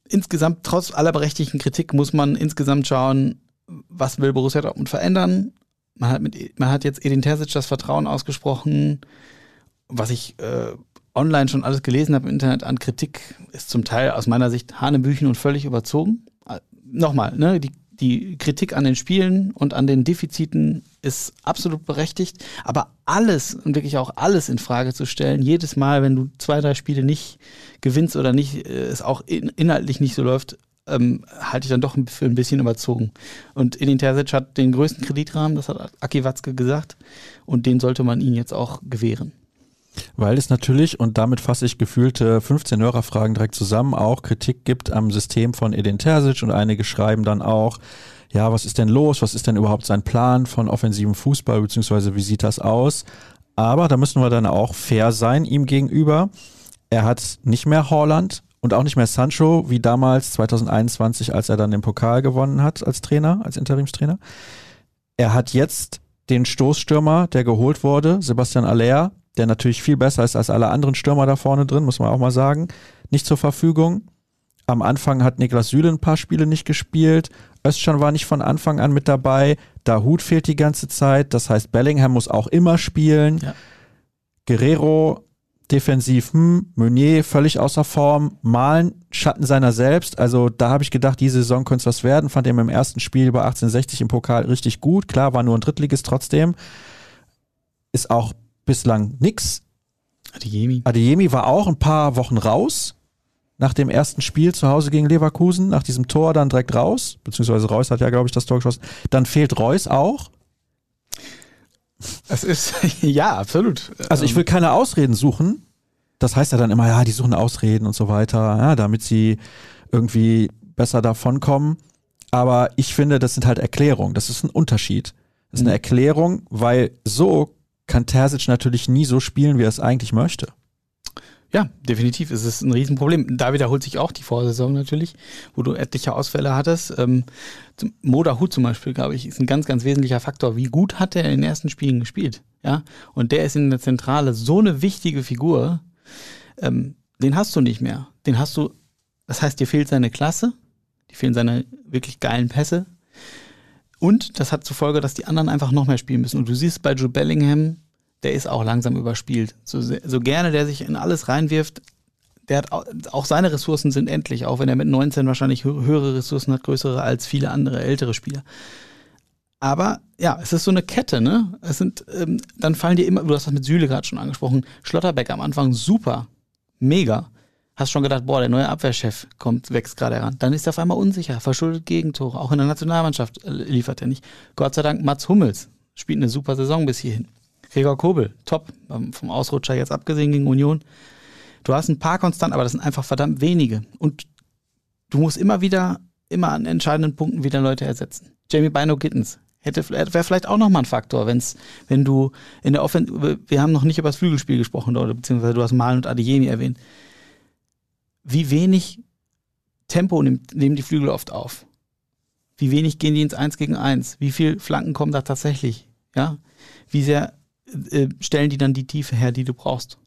insgesamt, trotz aller berechtigten Kritik, muss man insgesamt schauen, was will Borussia Dortmund verändern. Man hat, mit, man hat jetzt Edin Terzic das Vertrauen ausgesprochen, was ich äh, online schon alles gelesen habe im Internet an Kritik, ist zum Teil aus meiner Sicht Hanebüchen und völlig überzogen. Äh, Nochmal, ne, die, die Kritik an den Spielen und an den Defiziten ist absolut berechtigt, aber alles und wirklich auch alles in Frage zu stellen, jedes Mal, wenn du zwei, drei Spiele nicht gewinnst oder nicht, äh, es auch in, inhaltlich nicht so läuft, ähm, halte ich dann doch für ein bisschen überzogen. Und Edin Terzic hat den größten Kreditrahmen, das hat Aki Watzke gesagt, und den sollte man ihm jetzt auch gewähren. Weil es natürlich, und damit fasse ich gefühlte 15 Hörerfragen direkt zusammen, auch Kritik gibt am System von Edin Terzic und einige schreiben dann auch, ja, was ist denn los? Was ist denn überhaupt sein Plan von offensivem Fußball, beziehungsweise wie sieht das aus? Aber da müssen wir dann auch fair sein ihm gegenüber. Er hat nicht mehr Holland und auch nicht mehr Sancho, wie damals 2021, als er dann den Pokal gewonnen hat als Trainer, als Interimstrainer. Er hat jetzt den Stoßstürmer, der geholt wurde, Sebastian Aller, der natürlich viel besser ist als alle anderen Stürmer da vorne drin, muss man auch mal sagen, nicht zur Verfügung. Am Anfang hat Niklas Süle ein paar Spiele nicht gespielt. Özcan war nicht von Anfang an mit dabei. Dahut fehlt die ganze Zeit. Das heißt, Bellingham muss auch immer spielen. Ja. Guerrero defensiv, hm, Meunier völlig außer Form, Malen Schatten seiner selbst. Also da habe ich gedacht, diese Saison könnte es was werden. Fand er im ersten Spiel bei 1860 im Pokal richtig gut. Klar, war nur ein Drittligist trotzdem. Ist auch bislang nix. Adeyemi. Adeyemi war auch ein paar Wochen raus. Nach dem ersten Spiel zu Hause gegen Leverkusen, nach diesem Tor dann direkt raus, beziehungsweise Reus hat ja, glaube ich, das Tor geschossen. Dann fehlt Reus auch. Es ist, ja, absolut. Also ich will keine Ausreden suchen. Das heißt ja dann immer, ja, die suchen Ausreden und so weiter, ja, damit sie irgendwie besser davonkommen. Aber ich finde, das sind halt Erklärungen. Das ist ein Unterschied. Das ist eine Mhm. Erklärung, weil so kann Terzic natürlich nie so spielen, wie er es eigentlich möchte. Ja, definitiv. Es ist ein Riesenproblem. Da wiederholt sich auch die Vorsaison natürlich, wo du etliche Ausfälle hattest. Ähm, Moda Hut zum Beispiel, glaube ich, ist ein ganz, ganz wesentlicher Faktor. Wie gut hat er in den ersten Spielen gespielt? Ja, und der ist in der Zentrale so eine wichtige Figur. Ähm, den hast du nicht mehr. Den hast du, das heißt, dir fehlt seine Klasse, dir fehlen seine wirklich geilen Pässe. Und das hat zur Folge, dass die anderen einfach noch mehr spielen müssen. Und du siehst bei Joe Bellingham, der ist auch langsam überspielt. So, so gerne der sich in alles reinwirft, der hat auch, auch seine Ressourcen sind endlich, auch wenn er mit 19 wahrscheinlich hö- höhere Ressourcen hat, größere als viele andere ältere Spieler. Aber ja, es ist so eine Kette, ne? Es sind, ähm, dann fallen dir immer, du hast das mit Süle gerade schon angesprochen, Schlotterbeck am Anfang super, mega. Hast schon gedacht, boah, der neue Abwehrchef kommt, wächst gerade heran. Dann ist er auf einmal unsicher, verschuldet Gegentore. Auch in der Nationalmannschaft äh, liefert er nicht. Gott sei Dank Mats Hummels spielt eine super Saison bis hierhin. Gregor Kobel, top, ähm, vom Ausrutscher jetzt abgesehen gegen Union. Du hast ein paar konstant, aber das sind einfach verdammt wenige. Und du musst immer wieder, immer an entscheidenden Punkten wieder Leute ersetzen. Jamie Bino Gittens hätte wäre vielleicht auch nochmal ein Faktor, wenn's, wenn du in der Offensive, wir haben noch nicht über das Flügelspiel gesprochen, oder beziehungsweise du hast Malen und Adeyemi erwähnt. Wie wenig Tempo nimmt, nehmen die Flügel oft auf? Wie wenig gehen die ins Eins gegen Eins? Wie viel Flanken kommen da tatsächlich? Ja? Wie sehr äh, stellen die dann die Tiefe her, die du brauchst?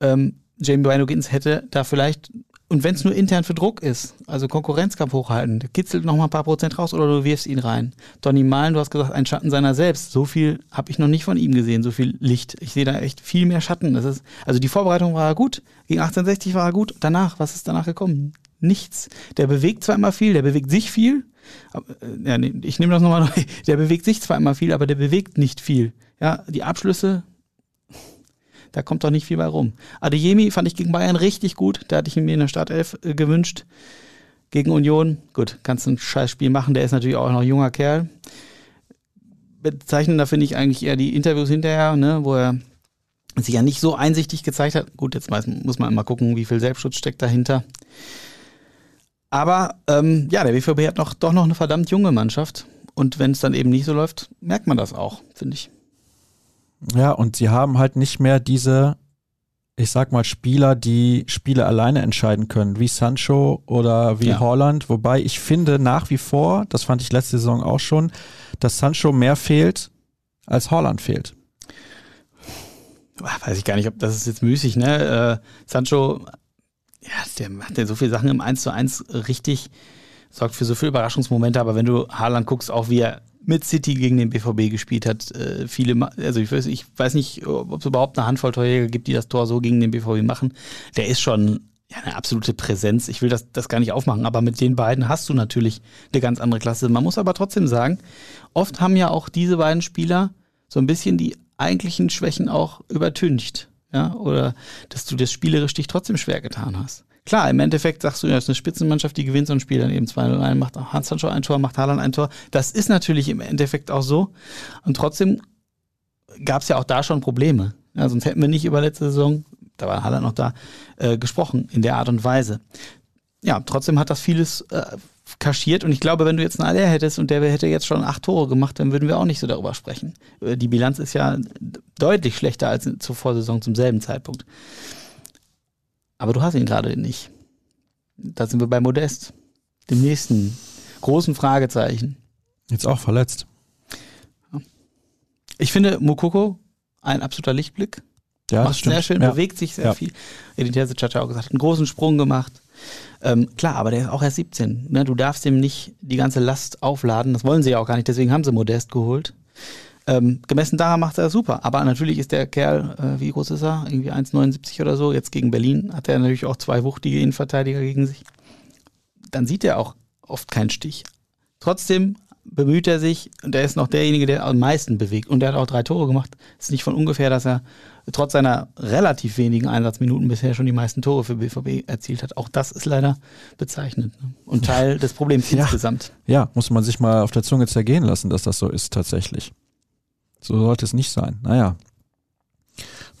Ähm, Jamie Bino Gittens hätte da vielleicht, und wenn es nur intern für Druck ist, also Konkurrenzkampf hochhalten, kitzelt noch mal ein paar Prozent raus oder du wirfst ihn rein. Donny Malen, du hast gesagt, ein Schatten seiner selbst. So viel habe ich noch nicht von ihm gesehen, so viel Licht. Ich sehe da echt viel mehr Schatten. Das ist, also die Vorbereitung war gut, gegen 1860 war er gut. Danach, was ist danach gekommen? Nichts. Der bewegt zwar immer viel, der bewegt sich viel, ja, nee, ich nehme das nochmal neu. Der bewegt sich zwar immer viel, aber der bewegt nicht viel. Ja, die Abschlüsse, da kommt doch nicht viel bei rum. Adeyemi fand ich gegen Bayern richtig gut. Da hatte ich mir in der Startelf äh, gewünscht. Gegen Union, gut, kannst ein scheiß Spiel machen. Der ist natürlich auch noch ein junger Kerl. Bezeichnender finde ich eigentlich eher die Interviews hinterher, ne, wo er sich ja nicht so einsichtig gezeigt hat. Gut, jetzt muss man immer gucken, wie viel Selbstschutz steckt dahinter. Aber ähm, ja, der BVB hat noch, doch noch eine verdammt junge Mannschaft. Und wenn es dann eben nicht so läuft, merkt man das auch, finde ich. Ja, und sie haben halt nicht mehr diese, ich sag mal, Spieler, die Spiele alleine entscheiden können, wie Sancho oder wie ja. Holland. Wobei ich finde nach wie vor, das fand ich letzte Saison auch schon, dass Sancho mehr fehlt, als Holland fehlt. Weiß ich gar nicht, ob das ist jetzt müßig, ne? Äh, Sancho, ja, der macht ja so viele Sachen im 1 zu 1 richtig, sorgt für so viele Überraschungsmomente, aber wenn du Haaland guckst, auch wie er mit City gegen den BVB gespielt hat. Äh, viele, also ich weiß, ich weiß nicht, ob es überhaupt eine Handvoll Torjäger gibt, die das Tor so gegen den BVB machen. Der ist schon ja, eine absolute Präsenz. Ich will das, das gar nicht aufmachen, aber mit den beiden hast du natürlich eine ganz andere Klasse. Man muss aber trotzdem sagen, oft haben ja auch diese beiden Spieler so ein bisschen die eigentlichen Schwächen auch übertüncht. Ja, oder dass du das spielerisch dich trotzdem schwer getan hast. Klar, im Endeffekt sagst du, ja, das ist eine Spitzenmannschaft, die gewinnt so ein Spiel dann eben 2-0 ein, macht Hans Sancho ein Tor, macht Haaland ein Tor. Das ist natürlich im Endeffekt auch so. Und trotzdem gab es ja auch da schon Probleme. Ja, sonst hätten wir nicht über letzte Saison, da war Haaland noch da, äh, gesprochen in der Art und Weise. Ja, trotzdem hat das vieles äh, kaschiert und ich glaube, wenn du jetzt einen Aller hättest und der hätte jetzt schon acht Tore gemacht, dann würden wir auch nicht so darüber sprechen. Äh, die Bilanz ist ja deutlich schlechter als zur Vorsaison zum selben Zeitpunkt. Aber du hast ihn gerade nicht. Da sind wir bei Modest. Dem nächsten großen Fragezeichen. Jetzt auch verletzt. Ich finde Mukoko ein absoluter Lichtblick. Ja, Macht sehr schön, ja. bewegt sich sehr ja. viel. Edin Terzic hat ja auch gesagt, einen großen Sprung gemacht. Ähm, klar, aber der ist auch erst 17. Ne? Du darfst ihm nicht die ganze Last aufladen. Das wollen sie ja auch gar nicht. Deswegen haben sie Modest geholt. Ähm, gemessen daran macht er super. Aber natürlich ist der Kerl, äh, wie groß ist er? Irgendwie 1,79 oder so. Jetzt gegen Berlin hat er natürlich auch zwei wuchtige Innenverteidiger gegen sich. Dann sieht er auch oft keinen Stich. Trotzdem bemüht er sich und er ist noch derjenige, der am meisten bewegt. Und er hat auch drei Tore gemacht. Es ist nicht von ungefähr, dass er trotz seiner relativ wenigen Einsatzminuten bisher schon die meisten Tore für BVB erzielt hat. Auch das ist leider bezeichnend ne? und Teil des Problems ja. insgesamt. Ja, muss man sich mal auf der Zunge zergehen lassen, dass das so ist tatsächlich. So sollte es nicht sein. Naja.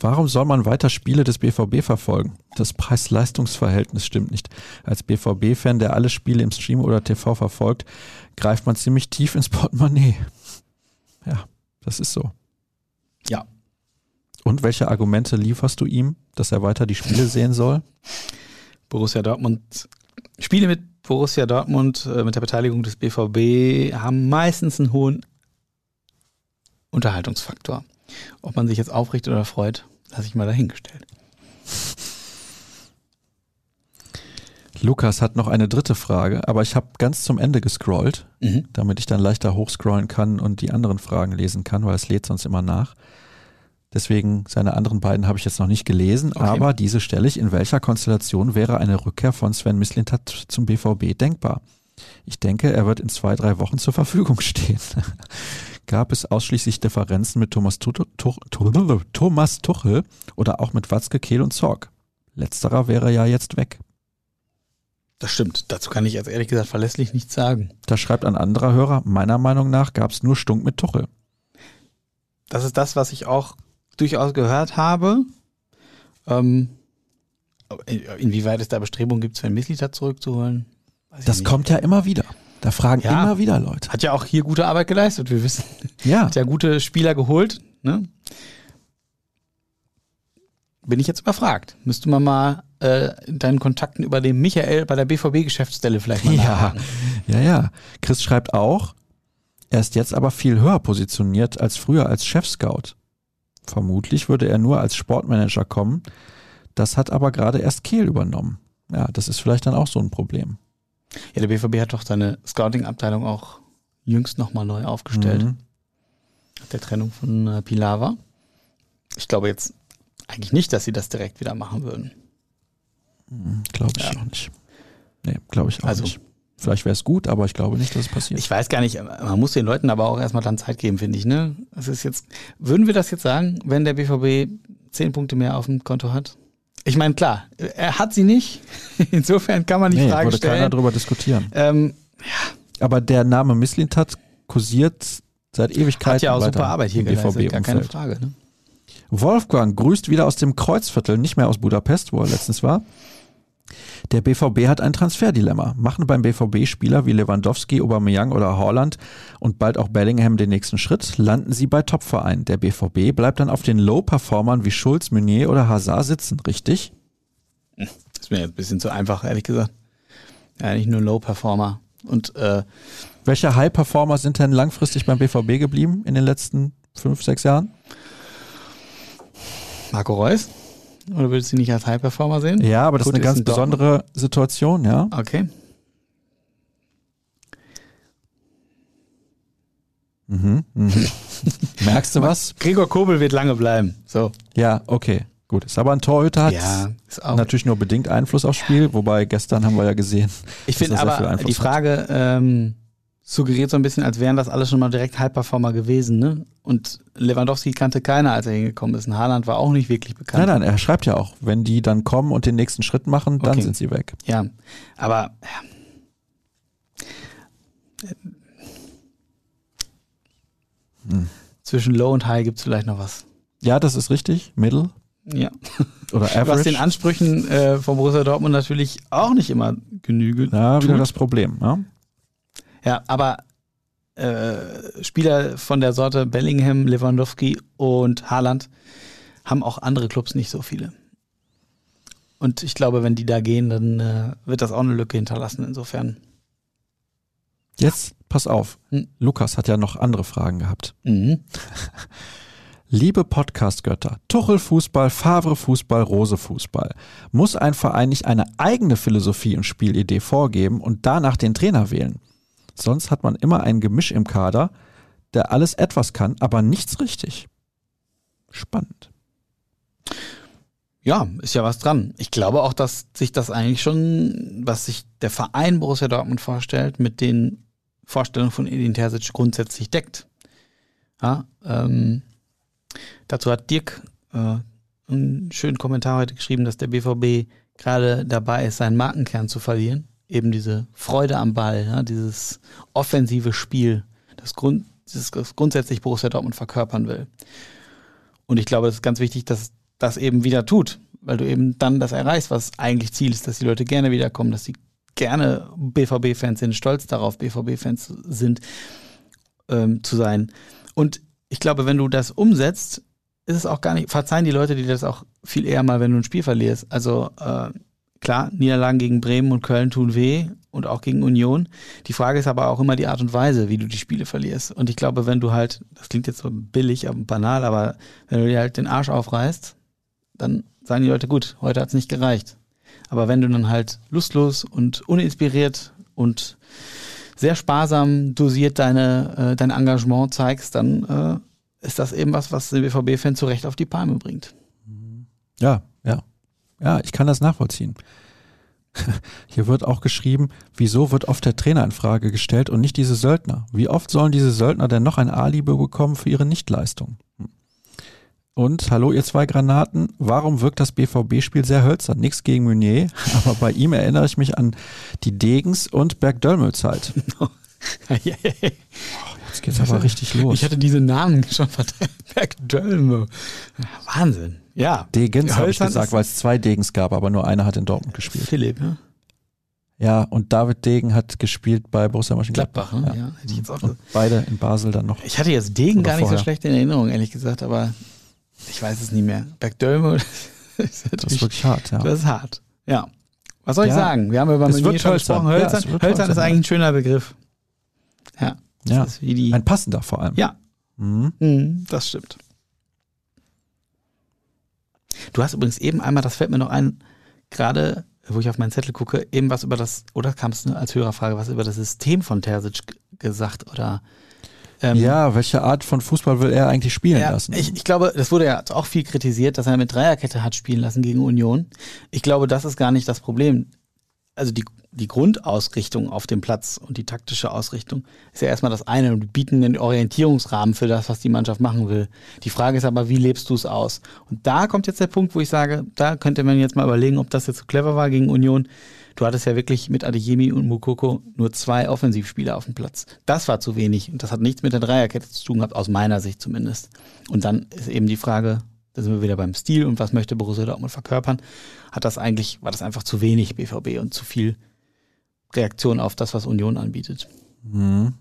Warum soll man weiter Spiele des BVB verfolgen? Das Preis-Leistungs-Verhältnis stimmt nicht. Als BVB-Fan, der alle Spiele im Stream oder TV verfolgt, greift man ziemlich tief ins Portemonnaie. Ja, das ist so. Ja. Und welche Argumente lieferst du ihm, dass er weiter die Spiele sehen soll? Borussia Dortmund, Spiele mit Borussia Dortmund, äh, mit der Beteiligung des BVB, haben meistens einen hohen Unterhaltungsfaktor. Ob man sich jetzt aufricht oder freut, lasse ich mal dahingestellt. Lukas hat noch eine dritte Frage, aber ich habe ganz zum Ende gescrollt, mhm. damit ich dann leichter hochscrollen kann und die anderen Fragen lesen kann, weil es lädt sonst immer nach. Deswegen seine anderen beiden habe ich jetzt noch nicht gelesen, okay. aber diese stelle ich. In welcher Konstellation wäre eine Rückkehr von Sven Mislintat zum BVB denkbar? Ich denke, er wird in zwei, drei Wochen zur Verfügung stehen gab es ausschließlich Differenzen mit Thomas, Tuchel, Thomas Tuchel oder auch mit Watzke, Kehl und Zorg. Letzterer wäre ja jetzt weg. Das stimmt. Dazu kann ich jetzt ehrlich gesagt verlässlich nichts sagen. Da schreibt ein anderer Hörer, meiner Meinung nach gab es nur Stunk mit Tuchel. Das ist das, was ich auch durchaus gehört habe. Ähm, inwieweit es da Bestrebungen gibt, Sven Mislita zurückzuholen? das kommt ja immer wieder. Da fragen ja, immer wieder Leute. Hat ja auch hier gute Arbeit geleistet, wir wissen. Ja. Hat ja gute Spieler geholt. Ne? Bin ich jetzt überfragt. Müsste man mal äh, in deinen Kontakten über den Michael bei der BVB-Geschäftsstelle vielleicht mal ja. Ja, ja. Chris schreibt auch, er ist jetzt aber viel höher positioniert als früher als Chef-Scout. Vermutlich würde er nur als Sportmanager kommen. Das hat aber gerade erst Kehl übernommen. Ja, das ist vielleicht dann auch so ein Problem. Ja, der BVB hat doch seine Scouting-Abteilung auch jüngst nochmal neu aufgestellt. Mhm. Der Trennung von äh, Pilava. Ich glaube jetzt eigentlich nicht, dass sie das direkt wieder machen würden. Mhm, glaube ich ja. auch nicht. Nee, glaube ich auch also, nicht. Vielleicht wäre es gut, aber ich glaube nicht, dass es passiert. Ich weiß gar nicht, man muss den Leuten aber auch erstmal dann Zeit geben, finde ich. Ne? Das ist jetzt, würden wir das jetzt sagen, wenn der BVB zehn Punkte mehr auf dem Konto hat? Ich meine, klar, er hat sie nicht. Insofern kann man die nee, Frage würde stellen. keiner drüber diskutieren. Ähm, Aber der Name Misslintat kursiert seit Ewigkeiten hat ja auch super Arbeit hier im geleistet, gar keine. Frage. Ne? Wolfgang grüßt wieder aus dem Kreuzviertel, nicht mehr aus Budapest, wo er letztens war. Der BVB hat ein Transferdilemma. Machen beim BVB Spieler wie Lewandowski, Aubameyang oder Haaland und bald auch Bellingham den nächsten Schritt, landen sie bei Topvereinen. Der BVB bleibt dann auf den Low-Performern wie Schulz, Meunier oder Hazard sitzen, richtig? Ist mir ein bisschen zu einfach, ehrlich gesagt. Ja, nicht nur Low-Performer. Und äh, Welche High-Performer sind denn langfristig beim BVB geblieben in den letzten fünf, sechs Jahren? Marco Reus? Oder würdest du ihn nicht als High-Performer sehen? Ja, aber das Gut, ist eine ganz in Dortmund. besondere Situation, ja. Okay. Mhm, mhm. Merkst du was? Gregor Kobel wird lange bleiben. So. Ja, okay. Gut. Ist aber ein Torhüter, hat Ja, ist auch. natürlich nur bedingt Einfluss aufs Spiel, wobei gestern haben wir ja gesehen. Ich finde er aber, Einfluss die Frage ähm, suggeriert so ein bisschen, als wären das alles schon mal direkt High-Performer gewesen. Ne? Und Lewandowski kannte keiner, als er hingekommen ist. Und Haaland war auch nicht wirklich bekannt. Nein, nein, er schreibt ja auch, wenn die dann kommen und den nächsten Schritt machen, dann Okay. sind sie weg. Ja, aber ja. Hm. zwischen Low und High gibt es vielleicht noch was. Ja, das ist richtig. Middle Ja. oder Was den Average. Ansprüchen äh, von Borussia Dortmund natürlich auch nicht immer Genüge Ja, wieder das Problem. Ja? Ja, aber äh, Spieler von der Sorte Bellingham, Lewandowski und Haaland haben auch andere Clubs nicht so viele. Und ich glaube, wenn die da gehen, dann äh, wird das auch eine Lücke hinterlassen. Insofern. Jetzt, pass auf. Hm. Lukas hat ja noch andere Fragen gehabt. Mhm. Liebe Podcast-Götter, Tuchel Fußball, Favre Fußball, Rose Fußball. Muss ein Verein nicht eine eigene Philosophie und Spielidee vorgeben und danach den Trainer wählen? Sonst hat man immer ein Gemisch im Kader, der alles etwas kann, aber nichts richtig. Spannend. Ja, ist ja was dran. Ich glaube auch, dass sich das eigentlich schon, was sich der Verein Borussia Dortmund vorstellt, mit den Vorstellungen von Edin Terzic grundsätzlich deckt. Ja, ähm, dazu hat Dirk äh, einen schönen Kommentar heute geschrieben, dass der BVB gerade dabei ist, seinen Markenkern zu verlieren. Eben diese Freude am Ball, ja, dieses offensive Spiel, das, Grund, das grundsätzlich Borussia Dortmund verkörpern will. Und ich glaube, es ist ganz wichtig, dass das eben wieder tut, weil du eben dann das erreichst, was eigentlich Ziel ist, dass die Leute gerne wiederkommen, dass sie gerne BVB-Fans sind, stolz darauf, BVB-Fans sind, ähm, zu sein. Und ich glaube, wenn du das umsetzt, ist es auch gar nicht, verzeihen die Leute, die das auch viel eher mal, wenn du ein Spiel verlierst. Also äh, klar, Niederlagen gegen Bremen und Köln tun weh und auch gegen Union. Die Frage ist aber auch immer die Art und Weise, wie du die Spiele verlierst. Und ich glaube, wenn du halt, das klingt jetzt so billig, aber banal, aber wenn du dir halt den Arsch aufreißt, dann sagen die Leute, gut, heute hat's nicht gereicht. Aber wenn du dann halt lustlos und uninspiriert und sehr sparsam dosiert deine, äh, dein Engagement zeigst, dann äh, ist das eben was, was den BVB-Fan zu Recht auf die Palme bringt. Ja, ja. Ja, ich kann das nachvollziehen. Hier wird auch geschrieben, wieso wird oft der Trainer in Frage gestellt und nicht diese Söldner? Wie oft sollen diese Söldner denn noch ein Alibi bekommen für ihre Nichtleistung? Hm. Und, hallo ihr zwei Granaten, warum wirkt das BVB-Spiel sehr hölzern? Nichts gegen Meunier, aber bei ihm erinnere ich mich an die Degens- und Bergdölmel-Zeit. Jetzt geht's aber richtig los. Ich hatte diese Namen schon verdrängt. Bergdölme. Wahnsinn. Ja. Degens habe ich gesagt, weil es zwei Degens gab, aber nur einer hat in Dortmund gespielt. Philipp, ne? Ja, und David Degen hat gespielt bei Borussia Mönchengladbach. Gladbach, ne? Ja, hätte ich jetzt auch Und beide in Basel dann noch. Ich hatte jetzt Degen gar nicht vorher. so schlecht in Erinnerung, ehrlich gesagt, aber ich weiß es nicht mehr. Bergdölme ist Das ist wirklich hart, ja. das ist hart. Ja. Was soll ich Ja. sagen? Wir haben über Meunier schon gesprochen. Ja, Hölzern, wird hölzern ist eigentlich ein schöner Begriff. Das Ja. ist wie die. Ein passender vor allem. Ja, Mhm. Mhm, das stimmt. Du hast übrigens eben einmal, das fällt mir noch ein, gerade, wo ich auf meinen Zettel gucke, eben was über das, oder kam es als Hörerfrage, was über das System von Terzic gesagt oder ähm, Ja, welche Art von Fußball will er eigentlich spielen ja, lassen? ich, ich glaube, das wurde ja auch viel kritisiert, dass er mit Dreierkette hat spielen lassen gegen Union. Ich glaube, das ist gar nicht das Problem. Also die, die Grundausrichtung auf dem Platz und die taktische Ausrichtung ist ja erstmal das eine und bieten den Orientierungsrahmen für das, was die Mannschaft machen will. Die Frage ist aber, wie lebst du es aus? Und da kommt jetzt der Punkt, wo ich sage, da könnte man jetzt mal überlegen, ob das jetzt so clever war gegen Union. Du hattest ja wirklich mit Adeyemi und Mukoko nur zwei Offensivspieler auf dem Platz. Das war zu wenig und das hat nichts mit der Dreierkette zu tun gehabt, aus meiner Sicht zumindest. Und dann ist eben die Frage, da sind wir wieder beim Stil und was möchte Borussia Dortmund verkörpern, hat das eigentlich, war das einfach zu wenig BVB und zu viel Reaktion auf das, was Union anbietet. Mhm.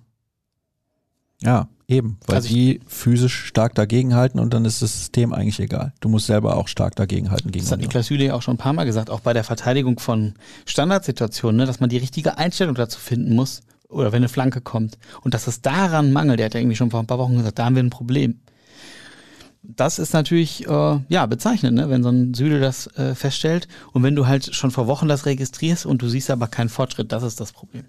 Ja, eben, weil Also die physisch stark dagegenhalten und dann ist das System eigentlich egal. Du musst selber auch stark dagegenhalten gegen Das hat. Niklas Süle ja auch schon ein paar Mal gesagt, auch bei der Verteidigung von Standardsituationen, ne, dass man die richtige Einstellung dazu finden muss oder wenn eine Flanke kommt und dass es daran mangelt. Der hat ja irgendwie schon vor ein paar Wochen gesagt, da haben wir ein Problem. Das ist natürlich äh, ja bezeichnend, ne, wenn so ein Süle das äh, feststellt und wenn du halt schon vor Wochen das registrierst und du siehst aber keinen Fortschritt, das ist das Problem.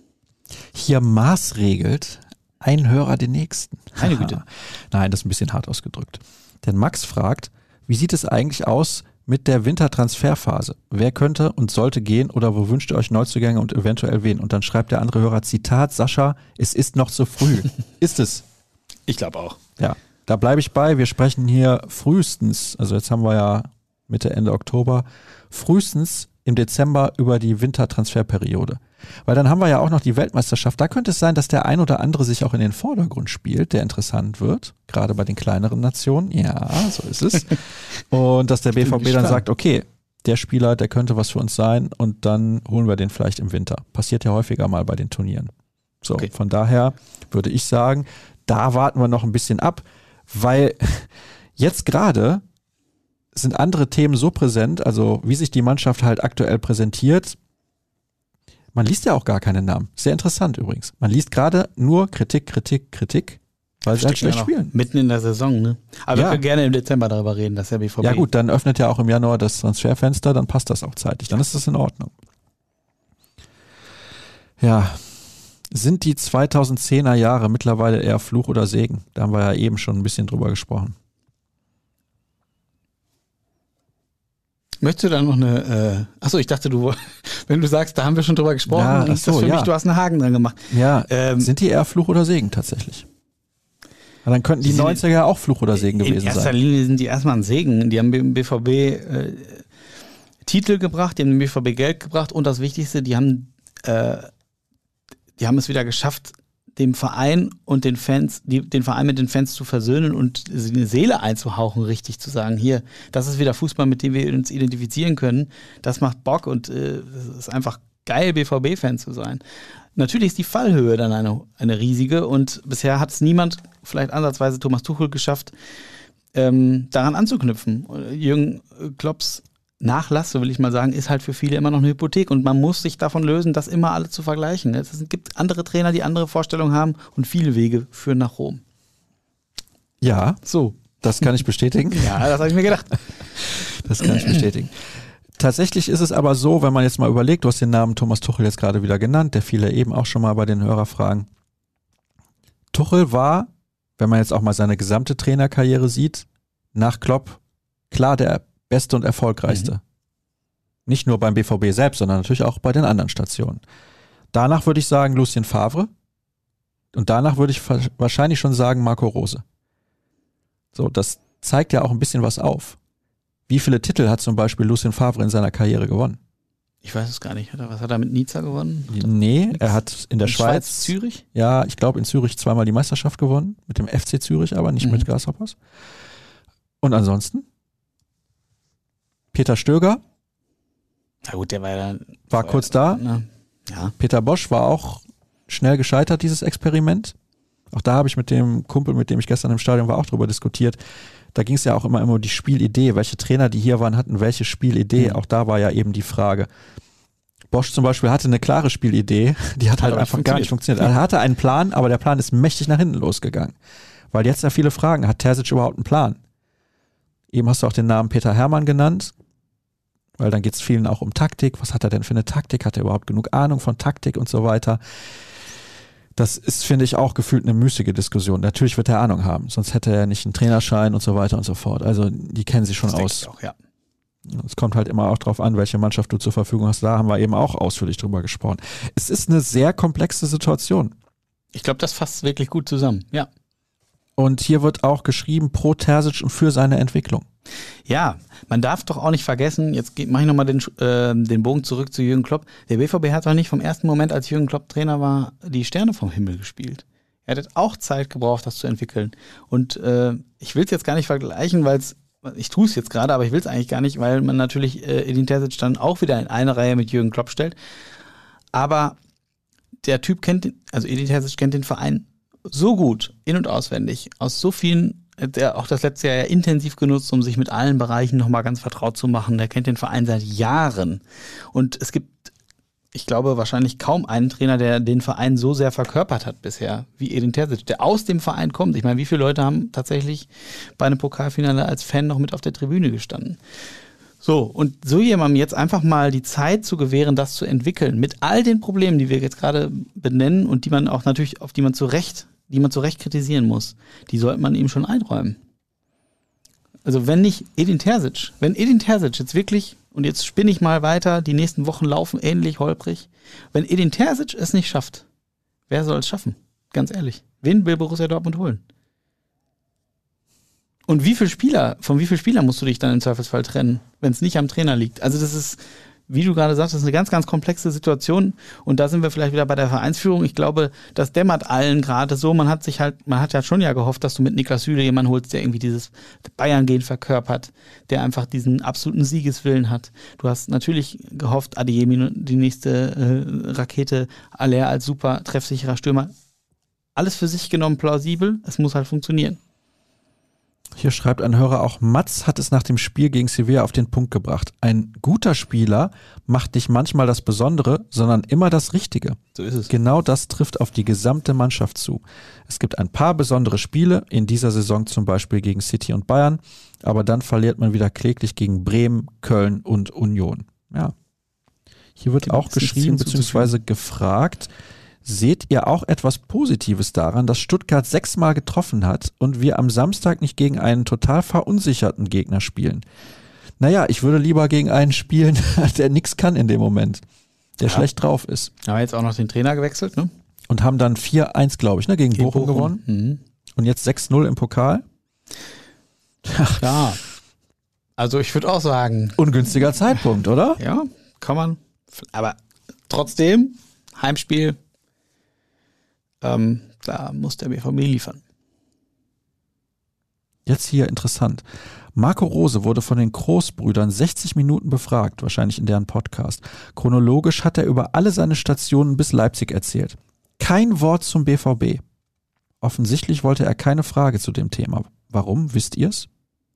Hier maßregelt ein Hörer den nächsten. Meine Güte. Nein, das ist ein bisschen hart ausgedrückt. Denn Max fragt, wie sieht es eigentlich aus mit der Wintertransferphase? Wer könnte und sollte gehen oder wo wünscht ihr euch Neuzugänge und eventuell wen? Und dann schreibt der andere Hörer, Zitat, Sascha, es ist noch zu früh. ist es? Ich glaube auch. Ja, da bleibe ich bei. Wir sprechen hier frühestens, also jetzt haben wir ja Mitte, Ende Oktober, frühestens im Dezember über die Wintertransferperiode. Weil dann haben wir ja auch noch die Weltmeisterschaft. Da könnte es sein, dass der ein oder andere sich auch in den Vordergrund spielt, der interessant wird, gerade bei den kleineren Nationen. Ja, so ist es. und dass der BVB dann sagt, okay, der Spieler, der könnte was für uns sein und dann holen wir den vielleicht im Winter. Passiert ja häufiger mal bei den Turnieren. So, Okay. von daher würde ich sagen, da warten wir noch ein bisschen ab, weil jetzt gerade sind andere Themen so präsent, also wie sich die Mannschaft halt aktuell präsentiert. Man liest ja auch gar keine Namen. Sehr interessant übrigens. Man liest gerade nur Kritik, Kritik, Kritik, weil sie halt schlecht ja spielen. Mitten in der Saison, ne? Aber Ja. wir können gerne im Dezember darüber reden, dass der BVB. Ja gut, dann öffnet ja auch im Januar das Transferfenster, dann passt das auch zeitig. Dann ist das in Ordnung. Ja, sind die 2010er Jahre mittlerweile eher Fluch oder Segen? Da haben wir ja eben schon ein bisschen drüber gesprochen. Möchtest du da noch eine, äh, achso, ich dachte, du, wenn du sagst, da haben wir schon drüber gesprochen, Ja, dann ach ist das für ja. mich, du hast einen Haken dran gemacht. Ja, Ähm, sind die eher Fluch oder Segen tatsächlich? Ja, dann könnten die Die sind 90er ja auch Fluch oder Segen In gewesen erster sein. Linie sind die erstmal ein Segen. Die haben dem BVB äh, Titel gebracht, die haben dem BVB Geld gebracht und das Wichtigste, die haben, äh, die haben es wieder geschafft, dem Verein und den Fans, die, den Verein mit den Fans zu versöhnen und eine Seele einzuhauchen, richtig zu sagen, hier, das ist wieder Fußball, mit dem wir uns identifizieren können. Das macht Bock und äh, es ist einfach geil, BVB-Fan zu sein. Natürlich ist die Fallhöhe dann eine, eine riesige und bisher hat es niemand, vielleicht ansatzweise Thomas Tuchel, geschafft, ähm, daran anzuknüpfen. Jürgen Klopps Nachlass, so will ich mal sagen, ist halt für viele immer noch eine Hypothek und man muss sich davon lösen, das immer alle zu vergleichen. Es gibt andere Trainer, die andere Vorstellungen haben und viele Wege führen nach Rom. Ja, So. das kann ich bestätigen. Ja, das habe ich mir gedacht. Das kann ich bestätigen. Tatsächlich ist es aber so, wenn man jetzt mal überlegt, du hast den Namen Thomas Tuchel jetzt gerade wieder genannt, der fiel ja eben auch schon mal bei den Hörerfragen. Tuchel war, wenn man jetzt auch mal seine gesamte Trainerkarriere sieht, nach Klopp klar der beste und erfolgreichste. Nicht nur beim BVB selbst, sondern natürlich auch bei den anderen Stationen. Danach würde ich sagen Lucien Favre und danach würde ich wahrscheinlich schon sagen Marco Rose. So, das zeigt ja auch ein bisschen was auf. Wie viele Titel hat zum Beispiel Lucien Favre in seiner Karriere gewonnen? Ich weiß es gar nicht. Hat er- Was hat er mit Nizza gewonnen? Nee, er hat in der In Schweiz, Zürich? ja, ich glaube in Zürich zweimal die Meisterschaft gewonnen, mit dem FC Zürich, aber nicht Mhm. mit Grasshoppers. Und ansonsten? Peter Stöger Na gut, der war ja. war kurz da. Na, ja. Peter Bosch war auch schnell gescheitert, dieses Experiment. Auch da habe ich mit dem Kumpel, mit dem ich gestern im Stadion war, auch drüber diskutiert. Da ging es ja auch immer, immer um die Spielidee. Welche Trainer, die hier waren, hatten welche Spielidee. Mhm. Auch da war ja eben die Frage. Bosch zum Beispiel hatte eine klare Spielidee, die hat halt aber einfach nicht gar nicht funktioniert. Er hatte einen Plan, aber der Plan ist mächtig nach hinten losgegangen. Weil jetzt ja viele fragen, hat Terzic überhaupt einen Plan? Eben hast du auch den Namen Peter Hermann genannt, weil dann geht es vielen auch um Taktik. Was hat er denn für eine Taktik? Hat er überhaupt genug Ahnung von Taktik und so weiter? Das ist, finde ich, auch gefühlt eine müßige Diskussion. Natürlich wird er Ahnung haben, sonst hätte er nicht einen Trainerschein und so weiter und so fort. Also die kennen sich schon Das aus. auch, ja. Es kommt halt immer auch darauf an, welche Mannschaft du zur Verfügung hast. Da haben wir eben auch ausführlich drüber gesprochen. Es ist eine sehr komplexe Situation. Ich glaube, das fasst wirklich gut zusammen, ja. Und hier wird auch geschrieben pro Terzic und für seine Entwicklung. Ja, man darf doch auch nicht vergessen, jetzt mache ich nochmal den, äh, den Bogen zurück zu Jürgen Klopp. Der BVB hat doch nicht vom ersten Moment, als Jürgen Klopp Trainer war, die Sterne vom Himmel gespielt. Er hat auch Zeit gebraucht, das zu entwickeln. Und äh, ich will es jetzt gar nicht vergleichen, weil es, ich tue es jetzt gerade, aber ich will es eigentlich gar nicht, weil man natürlich äh, Edin Terzic dann auch wieder in eine Reihe mit Jürgen Klopp stellt. Aber der Typ kennt, den, also Edin Terzic kennt den Verein so gut, in- und auswendig, aus so vielen, der auch das letzte Jahr ja intensiv genutzt, um sich mit allen Bereichen nochmal ganz vertraut zu machen. Der kennt den Verein seit Jahren. Und es gibt, ich glaube, wahrscheinlich kaum einen Trainer, der den Verein so sehr verkörpert hat bisher, wie Edin Terzic, der aus dem Verein kommt. Ich meine, wie viele Leute haben tatsächlich bei einem Pokalfinale als Fan noch mit auf der Tribüne gestanden? So, und so jemandem jetzt einfach mal die Zeit zu gewähren, das zu entwickeln, mit all den Problemen, die wir jetzt gerade benennen und die man auch natürlich, auf die man zu Recht die man zu Recht kritisieren muss, die sollte man ihm schon einräumen. Also wenn nicht Edin Terzic, wenn Edin Terzic jetzt wirklich, und jetzt spinne ich mal weiter, die nächsten Wochen laufen ähnlich holprig, wenn Edin Terzic es nicht schafft, wer soll es schaffen? Ganz ehrlich. Wen will Borussia Dortmund holen? Und wie viele Spieler, von wie vielen Spielern musst du dich dann im Zweifelsfall trennen, wenn es nicht am Trainer liegt? Also das ist, wie du gerade sagst, das ist eine ganz, ganz komplexe Situation. Und da sind wir vielleicht wieder bei der Vereinsführung. Ich glaube, das dämmert allen gerade so. Man hat sich halt, man hat ja schon ja gehofft, dass du mit Niklas Süle jemanden holst, der irgendwie dieses Bayern-Gehen verkörpert, der einfach diesen absoluten Siegeswillen hat. Du hast natürlich gehofft, Adeyemi, die nächste äh, Rakete, Aller als super treffsicherer Stürmer. Alles für sich genommen plausibel. Es muss halt funktionieren. Hier schreibt ein Hörer auch, Mats hat es nach dem Spiel gegen Sevilla auf den Punkt gebracht. Ein guter Spieler macht nicht manchmal das Besondere, sondern immer das Richtige. So ist es. Genau das trifft auf die gesamte Mannschaft zu. Es gibt ein paar besondere Spiele, in dieser Saison zum Beispiel gegen City und Bayern, aber dann verliert man wieder kläglich gegen Bremen, Köln und Union. Ja. Hier wird Genau, auch geschrieben bzw. gefragt, Seht ihr auch etwas Positives daran, dass Stuttgart sechsmal getroffen hat und wir am Samstag nicht gegen einen total verunsicherten Gegner spielen? Naja, ich würde lieber gegen einen spielen, der nichts kann in dem Moment, der Ja. schlecht drauf ist. Haben wir jetzt auch noch den Trainer gewechselt, ne? Und haben dann 4-1, glaube ich, ne, gegen, Gegen Bochum, gewonnen. Mhm. Und jetzt 6-0 im Pokal. Ja. Also ich würde auch sagen, Ungünstiger Zeitpunkt, oder? ja, kann man. Aber trotzdem, Heimspiel, ähm, da muss der BVB liefern. Jetzt hier interessant. Marco Rose wurde von den Großbrüdern 60 Minuten befragt, wahrscheinlich in deren Podcast. Chronologisch hat er über alle seine Stationen bis Leipzig erzählt. Kein Wort zum BVB. Offensichtlich wollte er keine Frage zu dem Thema. Warum? Wisst ihr's?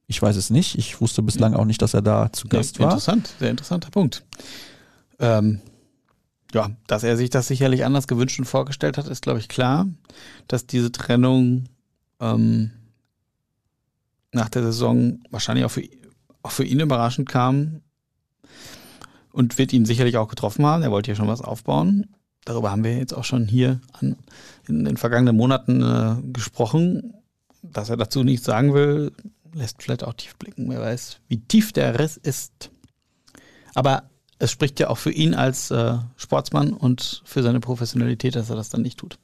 Ich weiß es nicht. Ich wusste bislang auch nicht, dass er da zu Gast war. Interessant, sehr interessanter Punkt. Ähm, ja, dass er sich das sicherlich anders gewünscht und vorgestellt hat, ist, glaube ich, klar. Dass diese Trennung ähm, nach der Saison wahrscheinlich auch für, auch für ihn überraschend kam und wird ihn sicherlich auch getroffen haben. Er wollte ja schon was aufbauen. Darüber haben wir jetzt auch schon hier an, in den vergangenen Monaten äh, gesprochen. Dass er dazu nichts sagen will, lässt vielleicht auch tief blicken. Wer weiß, wie tief der Riss ist. Aber es spricht ja auch für ihn als äh, Sportsmann und für seine Professionalität, dass er das dann nicht tut.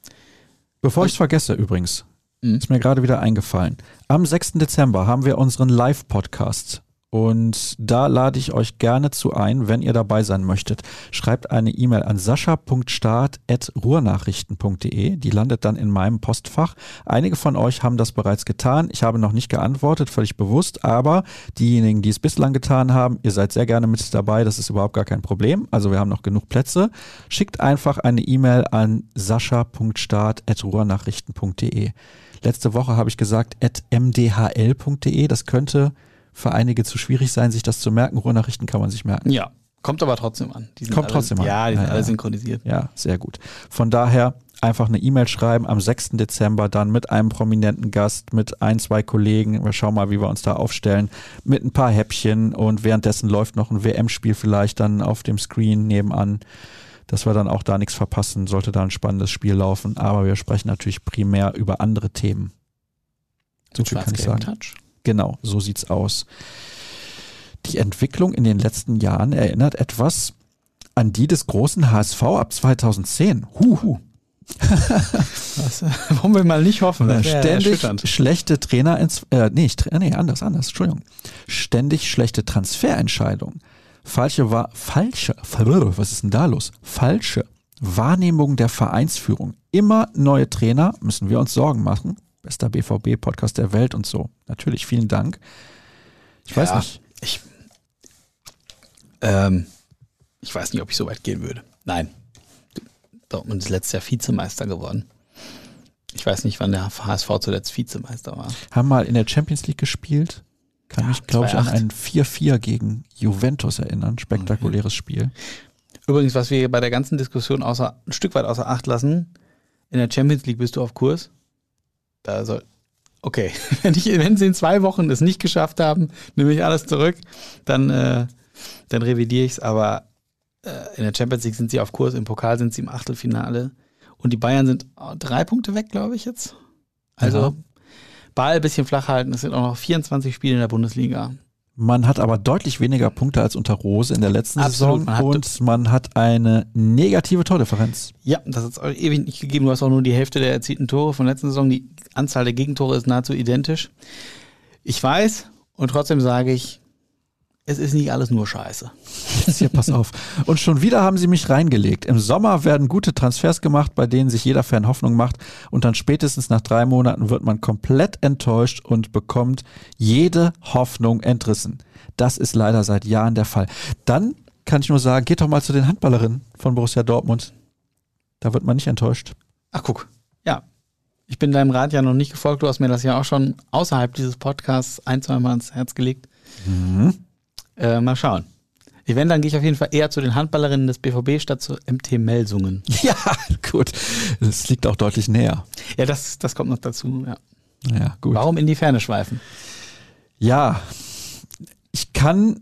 Bevor ich es vergesse übrigens, Mhm. ist mir gerade wieder eingefallen. Am 6. Dezember haben wir unseren Live-Podcast. Und da lade ich euch gerne zu ein, wenn ihr dabei sein möchtet. Schreibt eine E-Mail an sascha.start.ruhrnachrichten.de. Die landet dann in meinem Postfach. Einige von euch haben das bereits getan. Ich habe noch nicht geantwortet, völlig bewusst. Aber diejenigen, die es bislang getan haben, ihr seid sehr gerne mit dabei. Das ist überhaupt gar kein Problem. Also wir haben noch genug Plätze. Schickt einfach eine E-Mail an sascha.start.ruhrnachrichten.de. Letzte Woche habe ich gesagt mdhl.de. Das könnte für einige zu schwierig sein, sich das zu merken. Ruhrnachrichten kann man sich merken. Ja, kommt aber trotzdem an. Kommt alle, trotzdem an. Ja, die sind Ja, alle synchronisiert. Ja, sehr gut. Von daher einfach eine E-Mail schreiben am 6. Dezember dann mit einem prominenten Gast, mit ein, zwei Kollegen. Wir schauen mal, wie wir uns da aufstellen. Mit ein paar Häppchen und währenddessen läuft noch ein WM-Spiel vielleicht dann auf dem Screen nebenan, dass wir dann auch da nichts verpassen, sollte da ein spannendes Spiel laufen. Aber wir sprechen natürlich primär über andere Themen. So viel kann ich sagen. Touch. Genau, so sieht's aus. Die Entwicklung in den letzten Jahren erinnert etwas an die des großen HSV ab 2010. Huh. Das äh, wollen wir mal nicht hoffen. Das Ständig schlechte Trainer, äh, nee, nee, anders, anders, Entschuldigung. Ständig schlechte Transferentscheidungen. Falsche, war, falsche, was ist denn da los? Falsche Wahrnehmung der Vereinsführung. Immer neue Trainer, müssen wir uns Sorgen machen. Bester BVB-Podcast der Welt und so. Natürlich, vielen Dank. Ich weiß Ja, nicht. Ich, ähm, ich weiß nicht, ob ich so weit gehen würde. Nein. Dortmund ist letztes Jahr Vizemeister geworden. Ich weiß nicht, wann der HSV zuletzt Vizemeister war. Haben mal in der Champions League gespielt. Kann Ja, mich, glaube ich, an 2-8. ein 4-4 gegen Juventus erinnern. Spektakuläres Spiel. Übrigens, was wir bei der ganzen Diskussion außer, ein Stück weit außer Acht lassen, in der Champions League bist du auf Kurs. Da soll. Okay, wenn, ich, wenn sie in zwei Wochen es nicht geschafft haben, nehme ich alles zurück, dann, äh, dann revidiere ich es. Aber äh, in der Champions League sind sie auf Kurs, im Pokal sind sie im Achtelfinale. Und die Bayern sind oh, drei Punkte weg, glaube ich jetzt. Also Ja. Ball ein bisschen flach halten. Es sind auch noch 24 Spiele in der Bundesliga. Man hat aber deutlich weniger Punkte als unter Rose in der letzten Absolut, Saison man und man hat eine negative Tordifferenz. Ja, das hat es ewig nicht gegeben. Du hast auch nur die Hälfte der erzielten Tore von letzten Saison. Die Anzahl der Gegentore ist nahezu identisch. Ich weiß und trotzdem sage ich, es ist nicht alles nur Scheiße. Jetzt hier, pass auf. Und schon wieder haben sie mich reingelegt. Im Sommer werden gute Transfers gemacht, bei denen sich jeder Fan Hoffnung macht. Und dann spätestens nach drei Monaten wird man komplett enttäuscht und bekommt jede Hoffnung entrissen. Das ist leider seit Jahren der Fall. Dann kann ich nur sagen, geht doch mal zu den Handballerinnen von Borussia Dortmund. Da wird man nicht enttäuscht. Ach, guck. Ja. Ich bin deinem Rat ja noch nicht gefolgt. Du hast mir das ja auch schon außerhalb dieses Podcasts ein, zwei Mal ans Herz gelegt. Äh, mal schauen. Ich wenn, dann gehe ich auf jeden Fall eher zu den Handballerinnen des BVB statt zu MT Melsungen. Ja, gut. Das liegt auch deutlich näher. Ja, das, das kommt noch dazu. Ja. Ja, gut. Warum in die Ferne schweifen? Ja, ich kann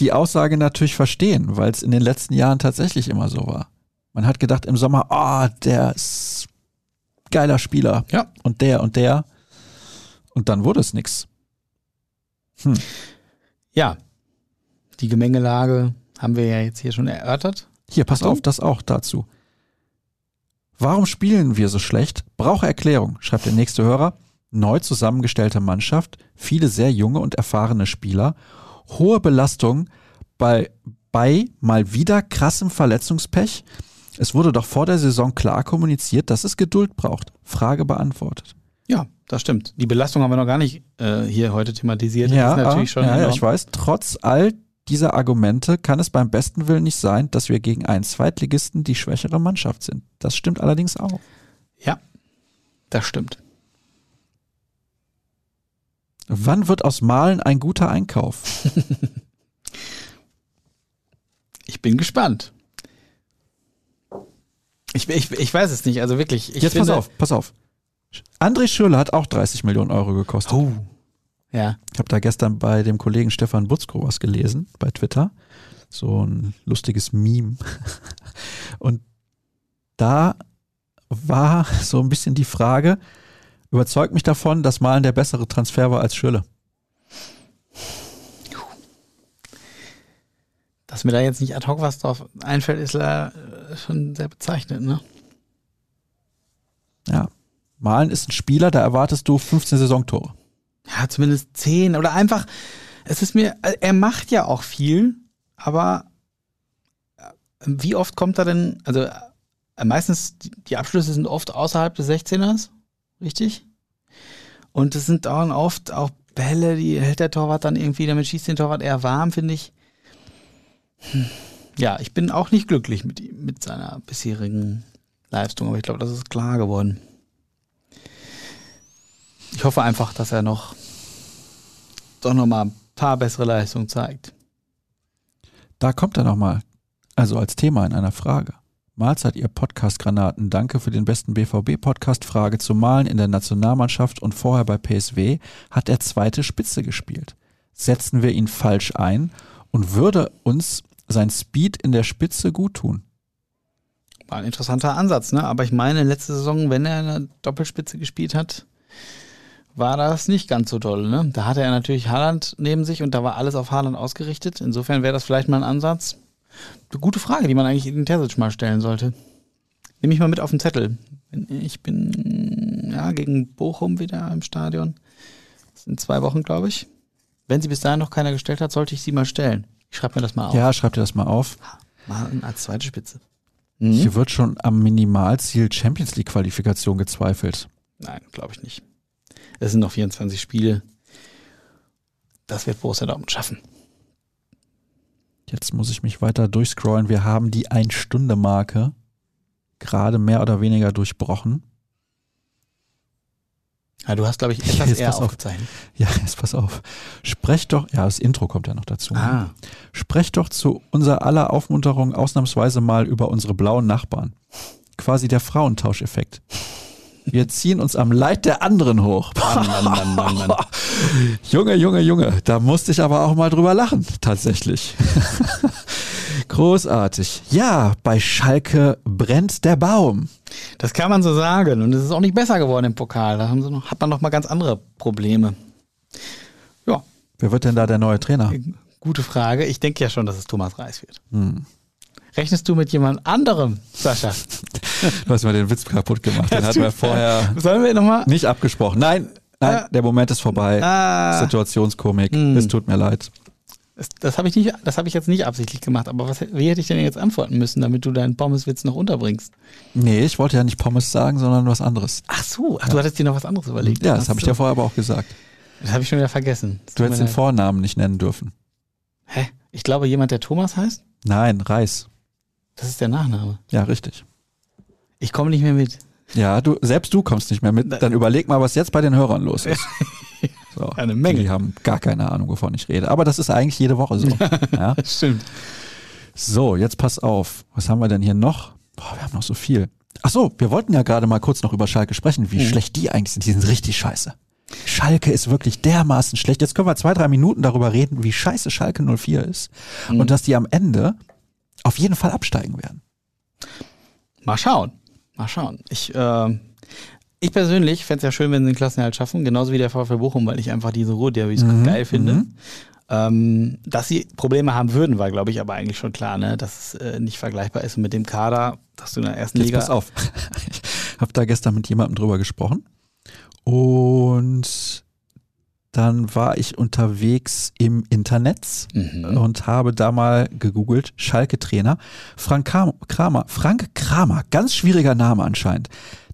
die Aussage natürlich verstehen, weil es in den letzten Jahren tatsächlich immer so war. Man hat gedacht im Sommer, ah, der ist geiler Spieler Ja. und der und der. Und dann wurde es nix. Ja, die Gemengelage haben wir ja jetzt hier schon erörtert. Hier, pass Achtung. auf, das auch dazu. Warum spielen wir so schlecht? Brauche Erklärung, schreibt der nächste Hörer. Neu zusammengestellte Mannschaft, viele sehr junge und erfahrene Spieler, hohe Belastung bei, bei mal wieder krassem Verletzungspech. Es wurde doch vor der Saison klar kommuniziert, dass es Geduld braucht. Frage beantwortet. Ja, das stimmt. Die Belastung haben wir noch gar nicht äh, hier heute thematisiert. ja, ja, enorm. ich weiß. Trotz all dieser Argumente kann es beim besten Willen nicht sein, dass wir gegen einen Zweitligisten die schwächere Mannschaft sind. Das stimmt allerdings auch. Ja, das stimmt. Wann wird aus Malen ein guter Einkauf? Ich bin gespannt. Ich, ich, ich weiß es nicht, also wirklich. Ich Jetzt finde, pass auf, pass auf. André Schürrle hat auch 30 Millionen Euro gekostet. Oh. Ja, Ich habe da gestern bei dem Kollegen Stefan Butzko was gelesen bei Twitter. So ein lustiges Meme. Und da war so ein bisschen die Frage, überzeugt mich davon, dass Malen der bessere Transfer war als Schürle. dass mir da jetzt nicht ad hoc was drauf einfällt, ist äh, schon sehr bezeichnend, ne? Ja. Malen ist ein Spieler, da erwartest du 15 Saisontore. Ja, zumindest zehn oder einfach, es ist mir, äh, er macht ja auch viel, aber äh, wie oft kommt er denn, also äh, meistens, die- Abschlüsse sind oft außerhalb des 16ers, richtig? Und es sind auch oft auch Bälle, die hält der Torwart dann irgendwie, damit schießt den Torwart eher warm, finde ich. Hm. Ja, ich bin auch nicht glücklich mit mit seiner bisherigen Leistung, aber ich glaube, das ist klar geworden. Ich hoffe einfach, dass er noch doch noch mal ein paar bessere Leistungen zeigt. Da kommt er nochmal, also als Thema in einer Frage. Mahlzeit, ihr Podcast-Granaten. Danke für den besten BVB-Podcast. Frage zu Malen in der Nationalmannschaft und vorher bei PSW hat er zweite Spitze gespielt. Setzen wir ihn falsch ein und würde uns sein Speed in der Spitze gut tun? War ein interessanter Ansatz, ne? Aber ich meine, letzte Saison, wenn er eine Doppelspitze gespielt hat, war das nicht ganz so toll. Ne? Da hatte er natürlich Haaland neben sich und da war alles auf Haaland ausgerichtet. Insofern wäre das vielleicht mal ein Ansatz. Eine gute Frage, die man eigentlich in den Terzic mal stellen sollte. Nehme ich mal mit auf den Zettel. Ich bin ja gegen Bochum wieder im Stadion. Das sind zwei Wochen, glaube ich. Wenn sie bis dahin noch keiner gestellt hat, sollte ich sie mal stellen. Ich schreibe mir das mal auf. Ja, schreib dir das mal auf. Mal als zweite Spitze. Mhm. Hier wird schon am Minimalziel Champions League Qualifikation gezweifelt. Nein, glaube ich nicht. Es sind noch 24 Spiele. Das wird Borussia Dortmund schaffen. Jetzt muss ich mich weiter durchscrollen. Wir haben die Ein-Stunde-Marke gerade mehr oder weniger durchbrochen. Ja, du hast, glaube ich, etwas Jetzt eher pass auf. aufgezeichnet. Ja, jetzt pass auf. Sprecht doch, ja, das Intro kommt ja noch dazu. Ah, Sprecht doch zu unser aller Aufmunterung ausnahmsweise mal über unsere blauen Nachbarn. Quasi der Frauentauscheffekt. Wir ziehen uns am Leid der anderen hoch. Mann, Mann, Mann, Mann, Mann. Junge, Junge, Junge, da musste ich aber auch mal drüber lachen, tatsächlich. Großartig. Ja, bei Schalke brennt der Baum. Das kann man so sagen. Und es ist auch nicht besser geworden im Pokal. Da noch, hat man noch mal ganz andere Probleme. Ja, Wer wird denn da der neue Trainer? gute Frage. Ich denke ja schon, dass es Thomas Reis wird. Hm. Rechnest du mit jemand anderem, Sascha? Du hast mir den Witz kaputt gemacht. Den hatten wir vorher Sollen wir nochmal? nicht abgesprochen. Nein, nein, Ah. der Moment ist vorbei. Ah, Situationskomik. Hm. Es tut mir leid. das, das habe ich, nicht- das hab ich jetzt nicht absichtlich gemacht. Aber was, wie hätte ich denn jetzt antworten müssen, damit du deinen Pommeswitz noch unterbringst? Nee, ich wollte ja nicht Pommes sagen, sondern was anderes. Ach so, ach, du hattest dir noch was anderes überlegt. Ja, das Ach habe ich so. dir vorher aber auch gesagt. Das habe ich schon wieder vergessen. Das Du tut hättest mir den leid. Vornamen nicht nennen dürfen. Hä? Ich glaube, jemand, der Thomas heißt? Nein, Reis. Das ist der Nachname. Ja, richtig. Ich komme nicht mehr mit. Ja, du, selbst du kommst nicht mehr mit. Dann überleg mal, was jetzt bei den Hörern los ist. So, Eine Menge. Die haben gar keine Ahnung, wovon ich rede. Aber das ist eigentlich jede Woche so. ja. Das stimmt. So, jetzt pass auf. Was haben wir denn hier noch? Boah, wir haben noch so viel. Ach so, wir wollten ja gerade mal kurz noch über Schalke sprechen, wie Mhm. schlecht die eigentlich sind. Die sind richtig scheiße. Schalke ist wirklich dermaßen schlecht. Jetzt können wir zwei, drei Minuten darüber reden, wie scheiße Schalke 04 ist. Mhm. Und dass die am Ende auf jeden Fall absteigen werden. Mal schauen. Mal schauen. Ich, ähm, ich persönlich fände es ja schön, wenn sie den Klassenerhalt schaffen, genauso wie der VfL Bochum, weil ich einfach diese Ruhrderbys Mhm, geil finde. mhm. Ähm, dass sie Probleme haben würden, war, glaube ich, aber eigentlich schon klar, ne? dass es äh, nicht vergleichbar ist. Und mit dem Kader, dass du in der ersten Jetzt Liga. pass auf. Ich habe da gestern mit jemandem drüber gesprochen. Und dann war ich unterwegs im Internet Mhm. und habe da mal gegoogelt, Schalke-Trainer. Frank Kramer, Frank Kramer, ganz schwieriger Name anscheinend.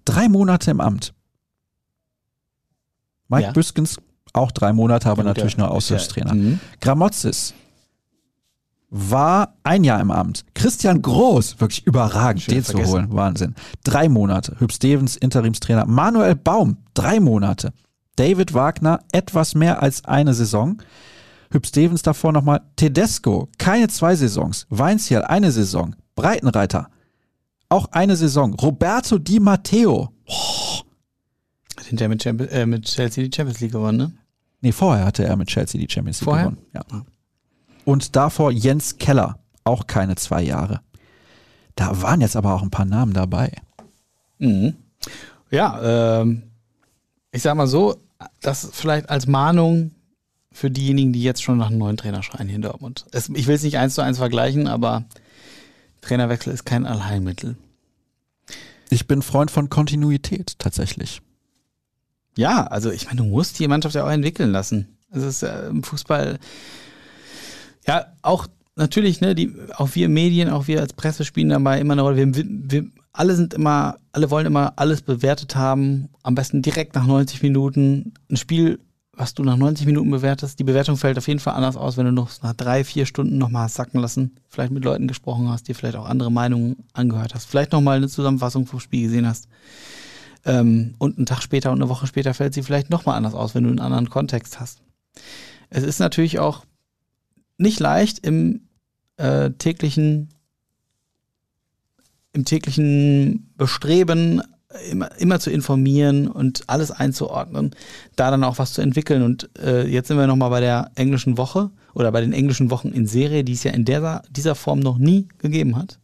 Drei Monate im Amt. Mike Ja. Büskens auch drei Monate, aber Ja, natürlich nur ist ja- Aushilfstrainer. Mhm. Gramozis war ein Jahr im Amt. Christian Groß, wirklich überragend, Schön den zu vergessen. holen. Wahnsinn. Drei Monate. Hüb Stevens, Interimstrainer. Manuel Baum, drei Monate. David Wagner, etwas mehr als eine Saison. Hüb Stevens davor nochmal. Tedesco, keine zwei Saisons. Weinziel, eine Saison. Breitenreiter, auch eine Saison. Roberto Di Matteo, Hat hinterher mit, Champions, äh, mit Chelsea die Champions League gewonnen, ne? Nee, vorher hatte er mit Chelsea die Champions League Vorher? gewonnen. Ja. Ah. Und davor Jens Keller, auch keine zwei Jahre. Da waren jetzt aber auch ein paar Namen dabei. Mhm. Ja, ähm, ich sag mal so, das vielleicht als Mahnung für diejenigen, die jetzt schon nach einem neuen Trainer schreien hier in Dortmund. Es, ich will es nicht eins zu eins vergleichen, aber Trainerwechsel ist kein Allheilmittel. Ich bin Freund von Kontinuität tatsächlich. Ja, also ich meine, du musst die Mannschaft ja auch entwickeln lassen. Es ist äh, im Fußball, ja, auch natürlich, ne, die, auch wir Medien, auch wir als Presse spielen dabei immer eine Rolle. Wir, wir, alle sind immer, alle wollen immer alles bewertet haben, am besten direkt nach 90 Minuten. Ein Spiel, was du nach 90 Minuten bewertest, die Bewertung fällt auf jeden Fall anders aus, wenn du noch nach drei, vier Stunden nochmal hast sacken lassen, vielleicht mit Leuten gesprochen hast, dir vielleicht auch andere Meinungen angehört hast, vielleicht nochmal eine Zusammenfassung vom Spiel gesehen hast. Ähm, und einen Tag später und eine Woche später fällt sie vielleicht nochmal anders aus, wenn du einen anderen Kontext hast. Es ist natürlich auch nicht leicht im äh, täglichen, im täglichen Bestreben, immer, immer zu informieren und alles einzuordnen, da dann auch was zu entwickeln. Und äh, jetzt sind wir nochmal bei der englischen Woche oder bei den englischen Wochen in Serie, die es ja in dieser, dieser Form noch nie gegeben hat.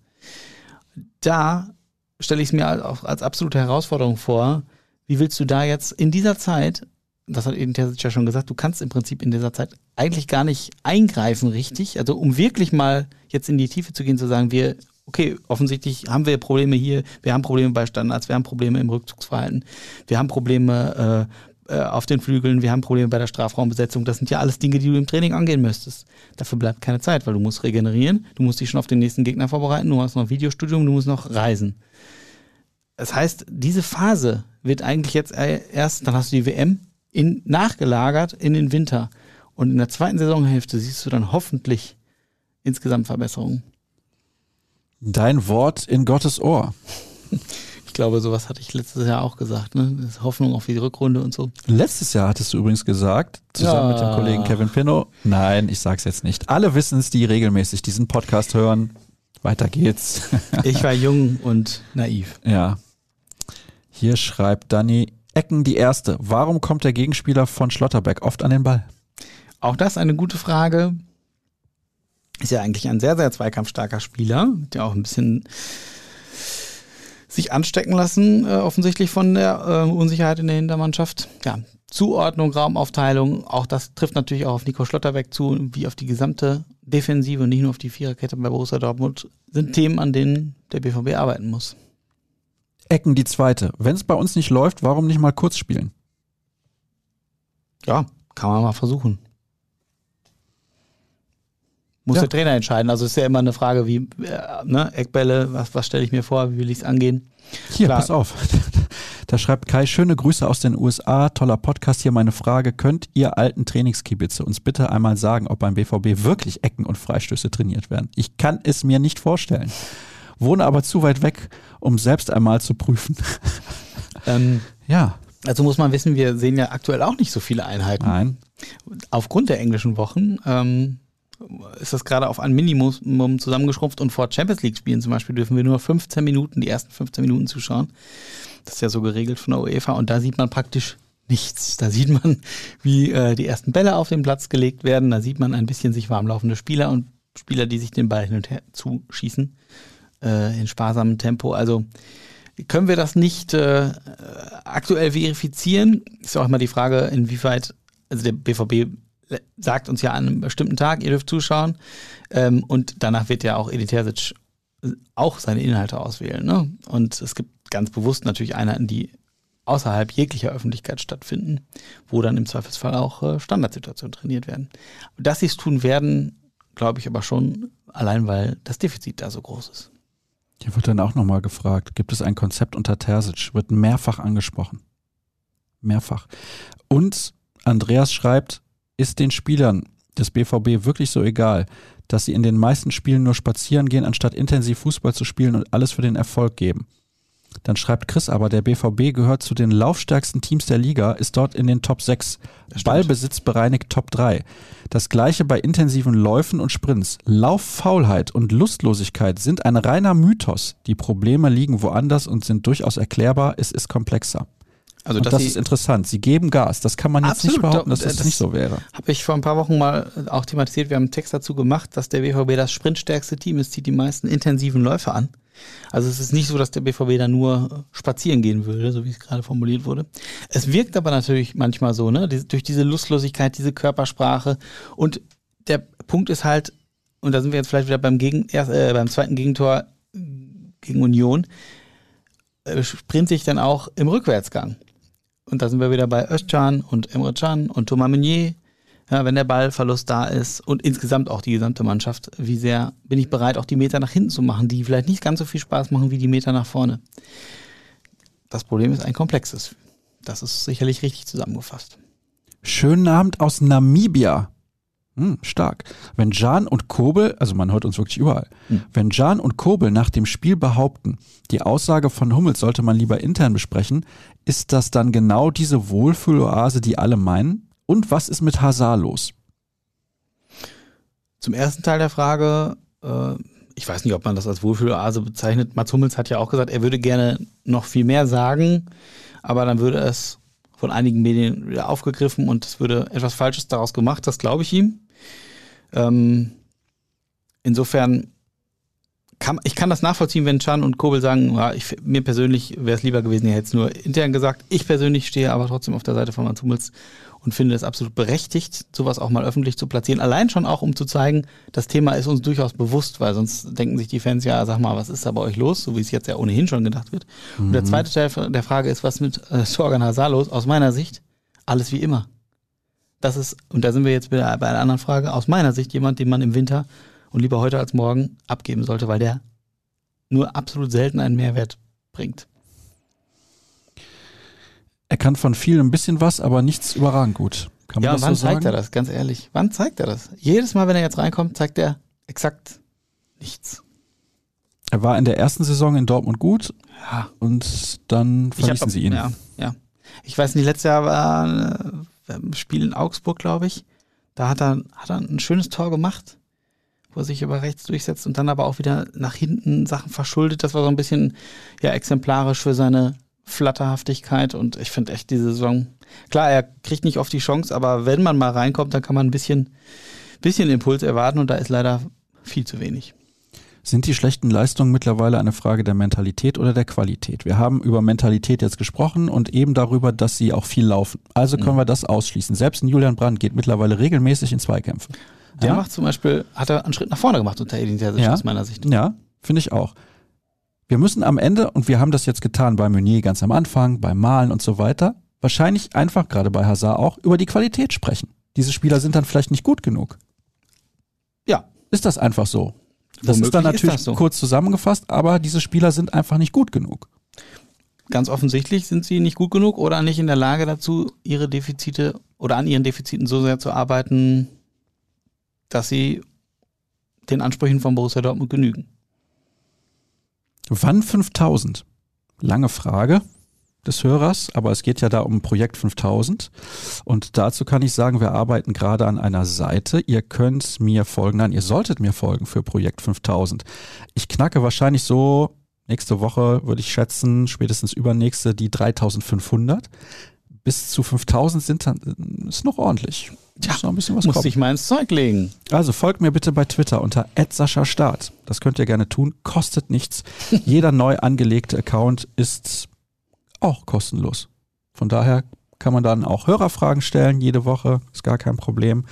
Da stelle ich es mir als, als absolute Herausforderung vor, wie willst du da jetzt in dieser Zeit das hat Edin Terzic ja schon gesagt, du kannst im Prinzip in dieser Zeit eigentlich gar nicht eingreifen, richtig? Also um wirklich mal jetzt in die Tiefe zu gehen, zu sagen, wir, okay, offensichtlich haben wir Probleme hier, wir haben Probleme bei Standards, wir haben Probleme im Rückzugsverhalten, wir haben Probleme äh, äh, auf den Flügeln, wir haben Probleme bei der Strafraumbesetzung. Das sind ja alles Dinge, die du im Training angehen müsstest. Dafür bleibt keine Zeit, weil du musst regenerieren, du musst dich schon auf den nächsten Gegner vorbereiten, du hast noch Videostudium, du musst noch reisen. Das heißt, diese Phase wird eigentlich jetzt erst, dann hast du die WM, in, nachgelagert in den Winter. Und in der zweiten Saisonhälfte siehst du dann hoffentlich insgesamt Verbesserungen. Dein Wort in Gottes Ohr. Ich glaube, sowas hatte ich letztes Jahr auch gesagt. Ne? Hoffnung auf die Rückrunde und so. Letztes Jahr hattest du übrigens gesagt, zusammen ja. mit dem Kollegen Kevin Pinno. Nein, ich sag's jetzt nicht. Alle wissen es, die regelmäßig diesen Podcast hören. Weiter geht's. ich war jung und naiv. Ja. Hier schreibt Danny, Ecken die erste. Warum kommt der Gegenspieler von Schlotterbeck oft an den Ball? Auch das eine gute Frage. Ist ja eigentlich ein sehr, sehr zweikampfstarker Spieler, der auch ein bisschen sich anstecken lassen, äh, offensichtlich von der äh, Unsicherheit in der Hintermannschaft. Ja, Zuordnung, Raumaufteilung, auch das trifft natürlich auch auf Nico Schlotterbeck zu, wie auf die gesamte Defensive und nicht nur auf die Viererkette bei Borussia Dortmund, sind Themen, an denen der BVB arbeiten muss. Ecken die zweite. Wenn es bei uns nicht läuft, warum nicht mal kurz spielen? Ja, kann man mal versuchen. Muss ja. der Trainer entscheiden. Also ist ja immer eine Frage, wie, äh, ne, Eckbälle, was, was stelle ich mir vor, wie will ich es angehen? Hier, Klar. pass auf. Da schreibt Kai, schöne Grüße aus den USA, toller Podcast. Hier meine Frage, könnt ihr alten Trainingskibitze uns bitte einmal sagen, ob beim BVB wirklich Ecken und Freistöße trainiert werden? Ich kann es mir nicht vorstellen wohne aber zu weit weg, um selbst einmal zu prüfen. Ähm, ja. Also muss man wissen, wir sehen ja aktuell auch nicht so viele Einheiten. Nein. Aufgrund der englischen Wochen ähm, ist das gerade auf ein Minimum zusammengeschrumpft und vor Champions League Spielen zum Beispiel dürfen wir nur 15 Minuten, die ersten 15 Minuten zuschauen. Das ist ja so geregelt von der UEFA und da sieht man praktisch nichts. Da sieht man, wie äh, die ersten Bälle auf den Platz gelegt werden. Da sieht man ein bisschen sich warmlaufende Spieler und Spieler, die sich den Ball hin und her zuschießen äh, in sparsamem Tempo. Also können wir das nicht äh, aktuell verifizieren? Ist auch immer die Frage, inwieweit, also der BVB sagt uns ja an einem bestimmten Tag, ihr dürft zuschauen. Ähm, und danach wird ja auch Edith Terzic auch seine Inhalte auswählen. Ne? Und es gibt ganz bewusst natürlich Einheiten, die außerhalb jeglicher Öffentlichkeit stattfinden, wo dann im Zweifelsfall auch äh, Standardsituationen trainiert werden. Dass sie es tun werden, glaube ich aber schon, allein weil das Defizit da so groß ist. Hier wird dann auch nochmal gefragt, gibt es ein Konzept unter Terzic? Wird mehrfach angesprochen. Mehrfach. Und Andreas schreibt, ist den Spielern des BVB wirklich so egal, dass sie in den meisten Spielen nur spazieren gehen, anstatt intensiv Fußball zu spielen und alles für den Erfolg geben? Dann schreibt Chris aber, der BVB gehört zu den laufstärksten Teams der Liga, ist dort in den Top 6. Ballbesitz bereinigt Top 3. Das gleiche bei intensiven Läufen und Sprints. Lauffaulheit und Lustlosigkeit sind ein reiner Mythos. Die Probleme liegen woanders und sind durchaus erklärbar. Es ist komplexer. Also das ist interessant. Sie geben Gas. Das kann man jetzt Absolut. nicht behaupten, dass das, das nicht so wäre. Habe ich vor ein paar Wochen mal auch thematisiert. Wir haben einen Text dazu gemacht, dass der BVB das sprintstärkste Team ist, zieht die meisten intensiven Läufe an. Also es ist nicht so, dass der BVB da nur spazieren gehen würde, so wie es gerade formuliert wurde. Es wirkt aber natürlich manchmal so, ne? Durch diese Lustlosigkeit, diese Körpersprache. Und der Punkt ist halt, und da sind wir jetzt vielleicht wieder beim, Gegen, äh, beim zweiten Gegentor gegen Union, äh, sprint sich dann auch im Rückwärtsgang. Und da sind wir wieder bei Özcan und Emre Can und Thomas Meunier ja, wenn der Ballverlust da ist und insgesamt auch die gesamte Mannschaft, wie sehr bin ich bereit, auch die Meter nach hinten zu machen, die vielleicht nicht ganz so viel Spaß machen wie die Meter nach vorne. Das Problem ist ein komplexes. Das ist sicherlich richtig zusammengefasst. Schönen Abend aus Namibia. Hm, stark. Wenn Jan und Kobel, also man hört uns wirklich überall, hm. wenn Jan und Kobel nach dem Spiel behaupten, die Aussage von Hummels sollte man lieber intern besprechen, ist das dann genau diese Wohlfühloase, die alle meinen? Und was ist mit Hazard los? Zum ersten Teil der Frage, äh, ich weiß nicht, ob man das als Wohlfühloase bezeichnet. Mats Hummels hat ja auch gesagt, er würde gerne noch viel mehr sagen, aber dann würde es von einigen Medien wieder aufgegriffen und es würde etwas Falsches daraus gemacht. Das glaube ich ihm. Ähm, insofern kann, ich kann das nachvollziehen, wenn Chan und Kobel sagen, ja, ich, mir persönlich wäre es lieber gewesen, ihr hättet es nur intern gesagt. Ich persönlich stehe aber trotzdem auf der Seite von Mats Hummels und finde es absolut berechtigt, sowas auch mal öffentlich zu platzieren. Allein schon auch, um zu zeigen, das Thema ist uns durchaus bewusst, weil sonst denken sich die Fans ja, sag mal, was ist da bei euch los, so wie es jetzt ja ohnehin schon gedacht wird. Mhm. Und der mhm. zweite Teil der Frage ist, was mit äh, Sorgan Hazard los? Aus meiner Sicht, alles wie immer. Das ist, und da sind wir jetzt bei einer anderen Frage, aus meiner Sicht jemand, den man im Winter und lieber heute als morgen abgeben sollte, weil der nur absolut selten einen Mehrwert bringt. Er kann von vielen ein bisschen was, aber nichts überragend gut. Kann man ja, das wann so zeigt er das, ganz ehrlich? Wann zeigt er das? Jedes Mal, wenn er jetzt reinkommt, zeigt er exakt nichts. Er war in der ersten Saison in Dortmund gut ja. und dann verließen hab, sie ihn. Ja, ja. Ich weiß nicht, letztes Jahr war äh, Spiel in Augsburg, glaube ich. Da hat er, hat er ein schönes Tor gemacht, wo er sich über rechts durchsetzt und dann aber auch wieder nach hinten Sachen verschuldet. Das war so ein bisschen ja exemplarisch für seine Flatterhaftigkeit und ich finde echt diese Saison, klar, er kriegt nicht oft die Chance, aber wenn man mal reinkommt, dann kann man ein bisschen, bisschen Impuls erwarten und da ist leider viel zu wenig. Sind die schlechten Leistungen mittlerweile eine Frage der Mentalität oder der Qualität? Wir haben über Mentalität jetzt gesprochen und eben darüber, dass sie auch viel laufen. Also können mhm. wir das ausschließen. Selbst ein Julian Brandt geht mittlerweile regelmäßig in Zweikämpfe. Der ja? macht zum Beispiel, hat er einen Schritt nach vorne gemacht unter Edin Terzic ja? aus meiner Sicht. Ja, finde ich auch. Wir müssen am Ende, und wir haben das jetzt getan bei Meunier ganz am Anfang, beim Malen und so weiter, wahrscheinlich einfach gerade bei Hazard auch über die Qualität sprechen. Diese Spieler sind dann vielleicht nicht gut genug. Ja. Ist das einfach so? Das ist dann natürlich ist so. kurz zusammengefasst, aber diese Spieler sind einfach nicht gut genug. Ganz offensichtlich sind sie nicht gut genug oder nicht in der Lage dazu, ihre Defizite oder an ihren Defiziten so sehr zu arbeiten, dass sie den Ansprüchen von Borussia Dortmund genügen. Wann 5000? Lange Frage des Hörers, aber es geht ja da um Projekt 5000. Und dazu kann ich sagen, wir arbeiten gerade an einer Seite. Ihr könnt mir folgen, nein, ihr solltet mir folgen für Projekt 5000. Ich knacke wahrscheinlich so nächste Woche, würde ich schätzen, spätestens übernächste die 3500. Bis zu 5000 sind dann, ist noch ordentlich. Ja, muss noch ein bisschen was muss kommen. ich mal ins Zeug legen. Also folgt mir bitte bei Twitter unter @sascha_start. Das könnt ihr gerne tun, kostet nichts. Jeder neu angelegte Account ist auch kostenlos. Von daher kann man dann auch Hörerfragen stellen jede Woche, ist gar kein Problem.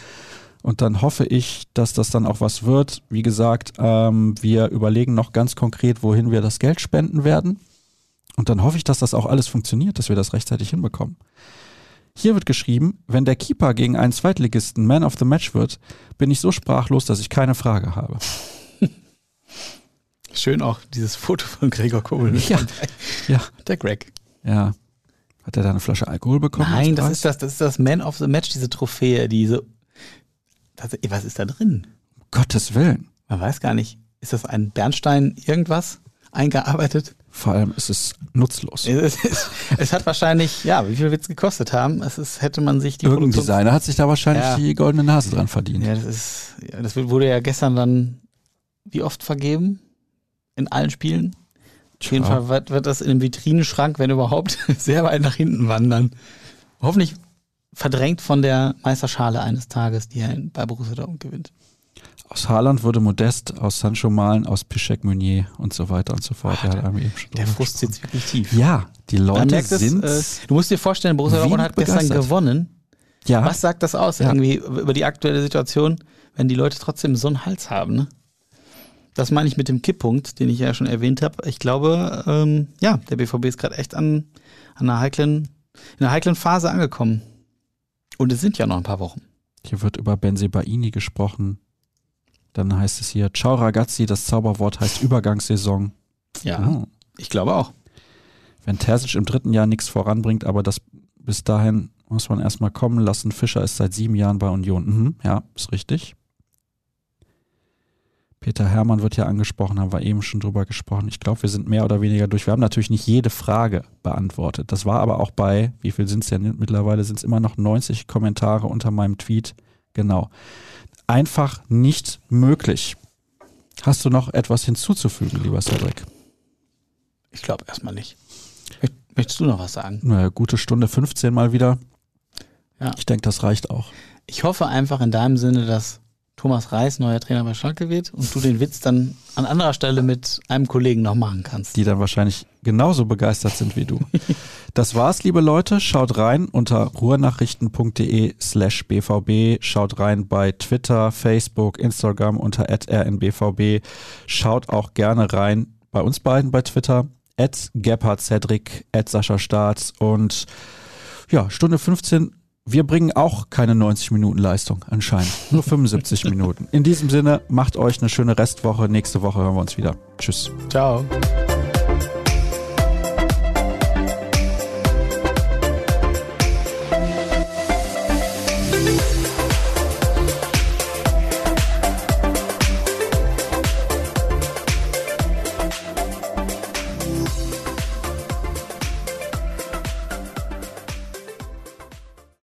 Und dann hoffe ich, dass das dann auch was wird. Wie gesagt, ähm, wir überlegen noch ganz konkret, wohin wir das Geld spenden werden. Und dann hoffe ich, dass das auch alles funktioniert, dass wir das rechtzeitig hinbekommen. Hier wird geschrieben, wenn der Keeper gegen einen Zweitligisten Man of the Match wird, bin ich so sprachlos, dass ich keine Frage habe. Schön auch dieses Foto von Gregor Kobel. Ja, ja. Der Greg. Ja. Hat er da eine Flasche Alkohol bekommen? Nein, das ist das, das ist das Man of the Match, diese Trophäe, diese. Das, was ist da drin? Um Gottes Willen. Man weiß gar nicht. Ist das ein Bernstein irgendwas eingearbeitet? Vor allem ist es nutzlos. Es, ist, es hat wahrscheinlich, ja, wie viel wird es gekostet haben? Es ist, hätte man sich die Irgendein Designer hat sich da wahrscheinlich ja. die goldene Nase dran verdient. Ja, das ist, ja, das wurde ja gestern dann wie oft vergeben? In allen Spielen? Auf jeden Fall wird, wird das in einem Vitrinenschrank, wenn überhaupt, sehr weit nach hinten wandern. Hoffentlich verdrängt von der Meisterschale eines Tages, die er bei Borussia Dortmund gewinnt. Aus Haaland würde Modest, aus Sancho Malen, aus Pischek Meunier und so weiter und so fort. Ach, der, der Frust sitzt wirklich tief. Ja, die Leute sind. Es, äh, du musst dir vorstellen, Borussia Dortmund hat begeistert. gestern gewonnen. Ja. Was sagt das aus ja. irgendwie über die aktuelle Situation, wenn die Leute trotzdem so einen Hals haben? Ne? Das meine ich mit dem Kipppunkt, den ich ja schon erwähnt habe. Ich glaube, ähm, ja, der BVB ist gerade echt an, an einer heiklen, in einer heiklen Phase angekommen. Und es sind ja noch ein paar Wochen. Hier wird über Benzebaini gesprochen. Dann heißt es hier, Ciao ragazzi, das Zauberwort heißt Übergangssaison. Ja, oh. ich glaube auch. Wenn Terzic im dritten Jahr nichts voranbringt, aber das bis dahin muss man erstmal kommen lassen. Fischer ist seit sieben Jahren bei Union. Mhm, ja, ist richtig. Peter Hermann wird ja angesprochen, haben wir eben schon drüber gesprochen. Ich glaube, wir sind mehr oder weniger durch. Wir haben natürlich nicht jede Frage beantwortet. Das war aber auch bei, wie viel sind es denn mittlerweile? Sind es immer noch 90 Kommentare unter meinem Tweet? Genau. Einfach nicht möglich. Hast du noch etwas hinzuzufügen, lieber Cedric? Ich glaube erstmal nicht. Möchtest du noch was sagen? Naja, gute Stunde 15 mal wieder. Ja. Ich denke, das reicht auch. Ich hoffe einfach in deinem Sinne, dass Thomas Reis neuer Trainer bei Schalke wird und du den Witz dann an anderer Stelle mit einem Kollegen noch machen kannst. Die dann wahrscheinlich genauso begeistert sind wie du. Das war's, liebe Leute. Schaut rein unter ruhrnachrichten.de slash bvb. Schaut rein bei Twitter, Facebook, Instagram unter rnbvb. Schaut auch gerne rein bei uns beiden bei Twitter at Gebhard Cedric, at Sascha Staats und ja, Stunde 15 wir bringen auch keine 90 Minuten Leistung anscheinend. Nur 75 Minuten. In diesem Sinne, macht euch eine schöne Restwoche. Nächste Woche hören wir uns wieder. Tschüss. Ciao.